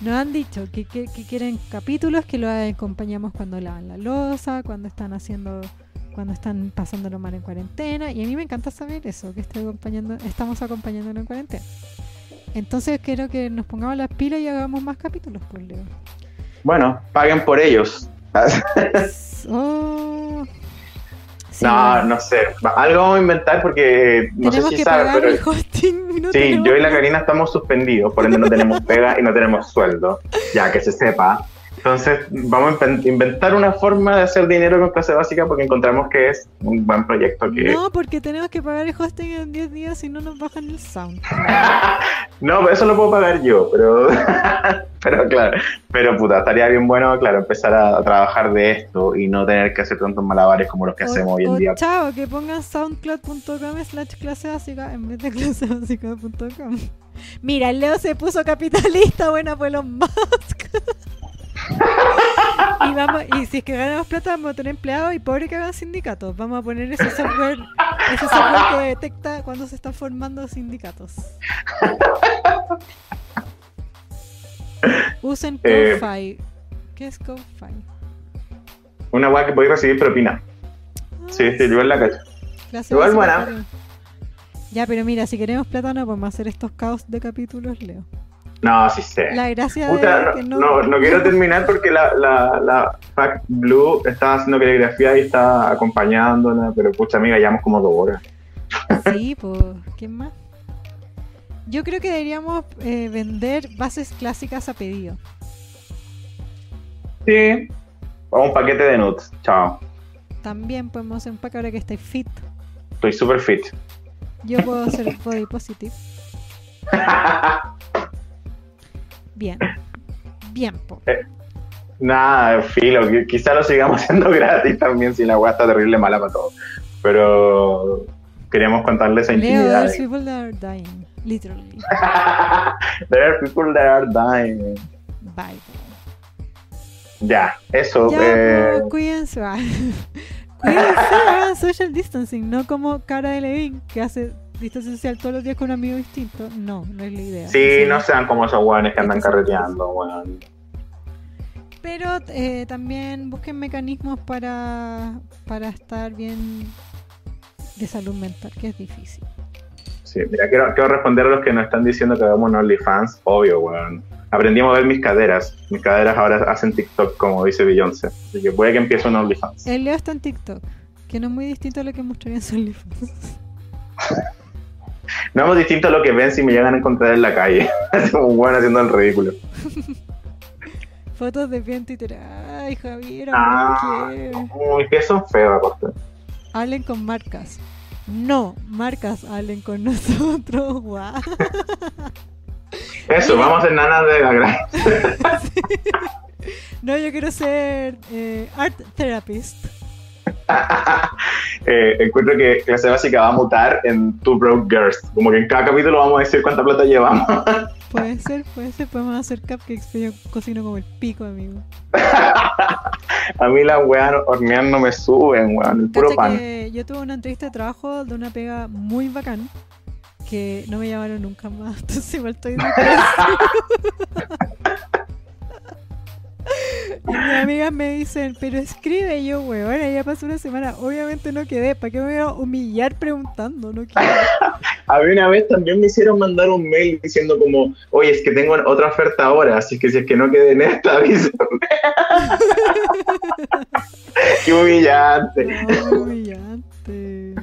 Nos han dicho que, que- que quieren capítulos que los acompañamos cuando lavan la losa, cuando están haciendo, cuando están pasándolo mal en cuarentena. Y a mí me encanta saber eso, que estoy acompañando, estamos acompañándolo en cuarentena. Entonces quiero que nos pongamos las pilas y hagamos más capítulos, por Leo. Bueno, paguen por ellos. Oh. Sí, no, no sé. Algo vamos a inventar porque no tenemos sé si sabes, pero el hosting. y no sí, yo y la Karina estamos suspendidos, por ende no tenemos pega y no tenemos sueldo. Ya que se sepa. Entonces, vamos a inven- inventar una forma de hacer dinero con clase básica porque encontramos que es un buen proyecto que. No, porque tenemos que pagar el hosting en 10 días si no nos bajan el sound. No, eso lo puedo pagar yo, pero, pero claro, pero puta, estaría bien bueno, claro, empezar a, a trabajar de esto y no tener que hacer tantos malabares como los que hacemos hoy en día. chao, que pongan soundcloud.com slash clase básica en vez de clasebásica.com. Mira, el Leo se puso capitalista, buena pues los Musk. y, vamos, y si es que ganamos plata vamos a tener empleados y pobre que hagan sindicatos. Vamos a poner ese software, ese software que detecta cuando se están formando sindicatos. Usen Eh, Ko-Fi. ¿Qué es Ko-Fi? Una weá que podéis recibir propina. Sí, sí, yo en la cacha. Igual buena. Ya, pero mira, si queremos plata no podemos hacer estos caos de capítulos, Leo. No, sí sé. La gracia Puta, de no, no, no... no quiero terminar porque la, la, la Fact Blue está haciendo caligrafía y está acompañándola, pero pucha amiga, llevamos como dos horas. Sí, pues, ¿quién más? Yo creo que deberíamos eh, vender bases clásicas a pedido. Sí. O un paquete de nuts. Chao. También podemos empacar ahora que estáis fit. Estoy super fit. Yo puedo hacer body positive. Bien. Bien, po. Nada, filo, qui- quizá lo sigamos haciendo gratis también si la weá está terrible mala para todos. Pero queríamos contarles esa intimidad. there's people that are dying. Literally. There are people that are dying. Bye. Ya, eso. Ya, eh, cuídense. cuídense, hagan social distancing, no como cara de Levin que hace distancia social todos los días con un amigo distinto, no, no es la idea. Sí, no sean como esos hueones que andan carreteando, weón. Pero eh, también busquen mecanismos para, para estar bien de salud mental, que es difícil. Sí, mira, quiero, quiero responder a los que nos están diciendo que hagamos un OnlyFans. Obvio, weón. Aprendimos a ver mis caderas. Mis caderas ahora hacen TikTok, como dice Beyoncé. Así que puede que empiece un OnlyFans. El Leo está en TikTok, que no es muy distinto a lo que mostraría en su OnlyFans. No es distinto a lo que ven si me llegan a encontrar en la calle. un weón haciendo el ridículo. Fotos de pie en Twitter. Ay, Javier, Ah, uy, que son feos. Hablen con marcas. No, marcas hablen con nosotros. Guau. Eso, vamos a hacer nanas de la gran. No, yo quiero ser eh, art therapist. Eh, encuentro que clase básica va a mutar en Two Broke Girls. Como que en cada capítulo vamos a decir cuánta plata llevamos. Puede ser, puede ser. Podemos hacer cupcakes, pero yo cocino como el pico, amigo. a mí las weas hornear no me suben, weón. El puro pan. que yo tuve una entrevista de trabajo de una pega muy bacán que no me llamaron nunca más. Entonces igual estoy. Y mis amigas me dicen, pero escribe Y yo, weón, ya pasó una semana. Obviamente no quedé. ¿Para qué me voy a humillar preguntando? No quiero. A mí una vez también me hicieron mandar un mail diciendo como, oye, es que tengo otra oferta ahora, así que si es que no quede en esta, avísame. Qué humillante. No, humillante.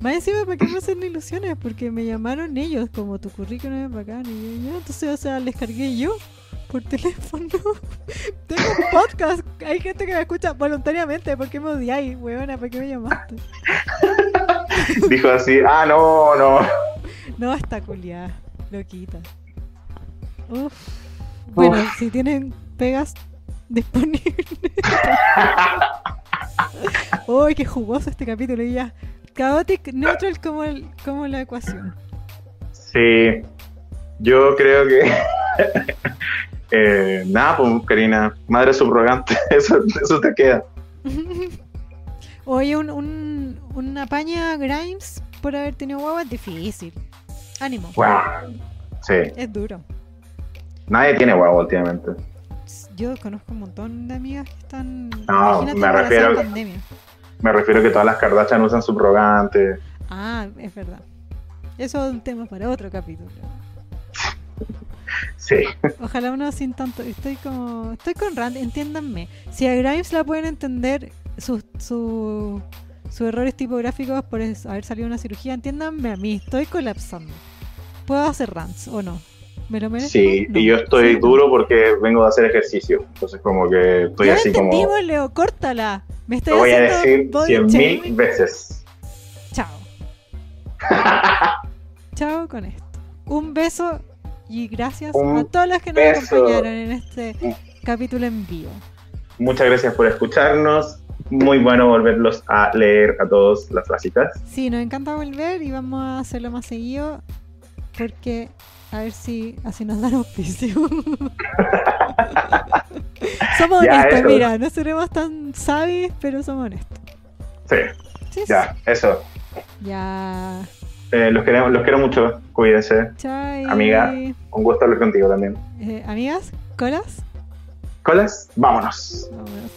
Más encima, ¿para qué me hacen ilusiones? Porque me llamaron ellos, como tu currículum es bacán. Y yo, ya, entonces, o sea, les cargué yo por teléfono. Tengo un podcast. Hay gente que me escucha voluntariamente. ¿Por qué me odiáis, weona? ¿Para qué me llamaste? Dijo así, ah, no, no. No, está culiada. Loquita. Uf. Bueno, Uf. si tienen pegas disponibles. Uy, qué jugoso este capítulo. Y ya. Chaotic neutral como, el, como la ecuación. Sí, yo creo que... eh, nada, pues, Karina, madre subrogante, eso, eso te queda. Oye, un, un, una paña Grimes por haber tenido guagua es difícil. Ánimo. Wow. Sí, Es duro. nadie tiene guagua últimamente. Yo conozco un montón de amigas que están. No, imagínate me refiero- pandemia. Me refiero a que todas las Kardashian usan subrogante. Ah, es verdad. Eso es un tema para otro capítulo. Sí. Ojalá uno sin tanto. Estoy como. Estoy con Rand, entiéndanme. Si a Grimes la pueden entender sus su, sus errores tipográficos por haber salido de una cirugía, entiéndanme a mí. Estoy colapsando. ¿Puedo hacer rants o no? ¿Me lo merezco? Sí, No. y yo estoy Sí. duro porque vengo de hacer ejercicio. Entonces, como que estoy Ya así como. entendimos, Leo, córtala. Me estoy Lo voy a decir cien mil veces. Chao. Chao con esto. Un beso y gracias Un a todas las que nos beso. acompañaron en este capítulo en vivo. Muchas gracias por escucharnos. Muy bueno volverlos a leer a todos las básicas. Sí, nos encanta volver y vamos a hacerlo más seguido porque a ver si así nos dan auspicio. somos Ya, honestos, eso. mira, no seremos tan sabios, pero somos honestos. Sí, Sí, ya, eso. Ya. Eh, los, queremos, los quiero mucho. Cuídense. Chai. Amiga. Un gusto hablar contigo también. Eh, amigas, colas. Colas, vámonos. Vámonos.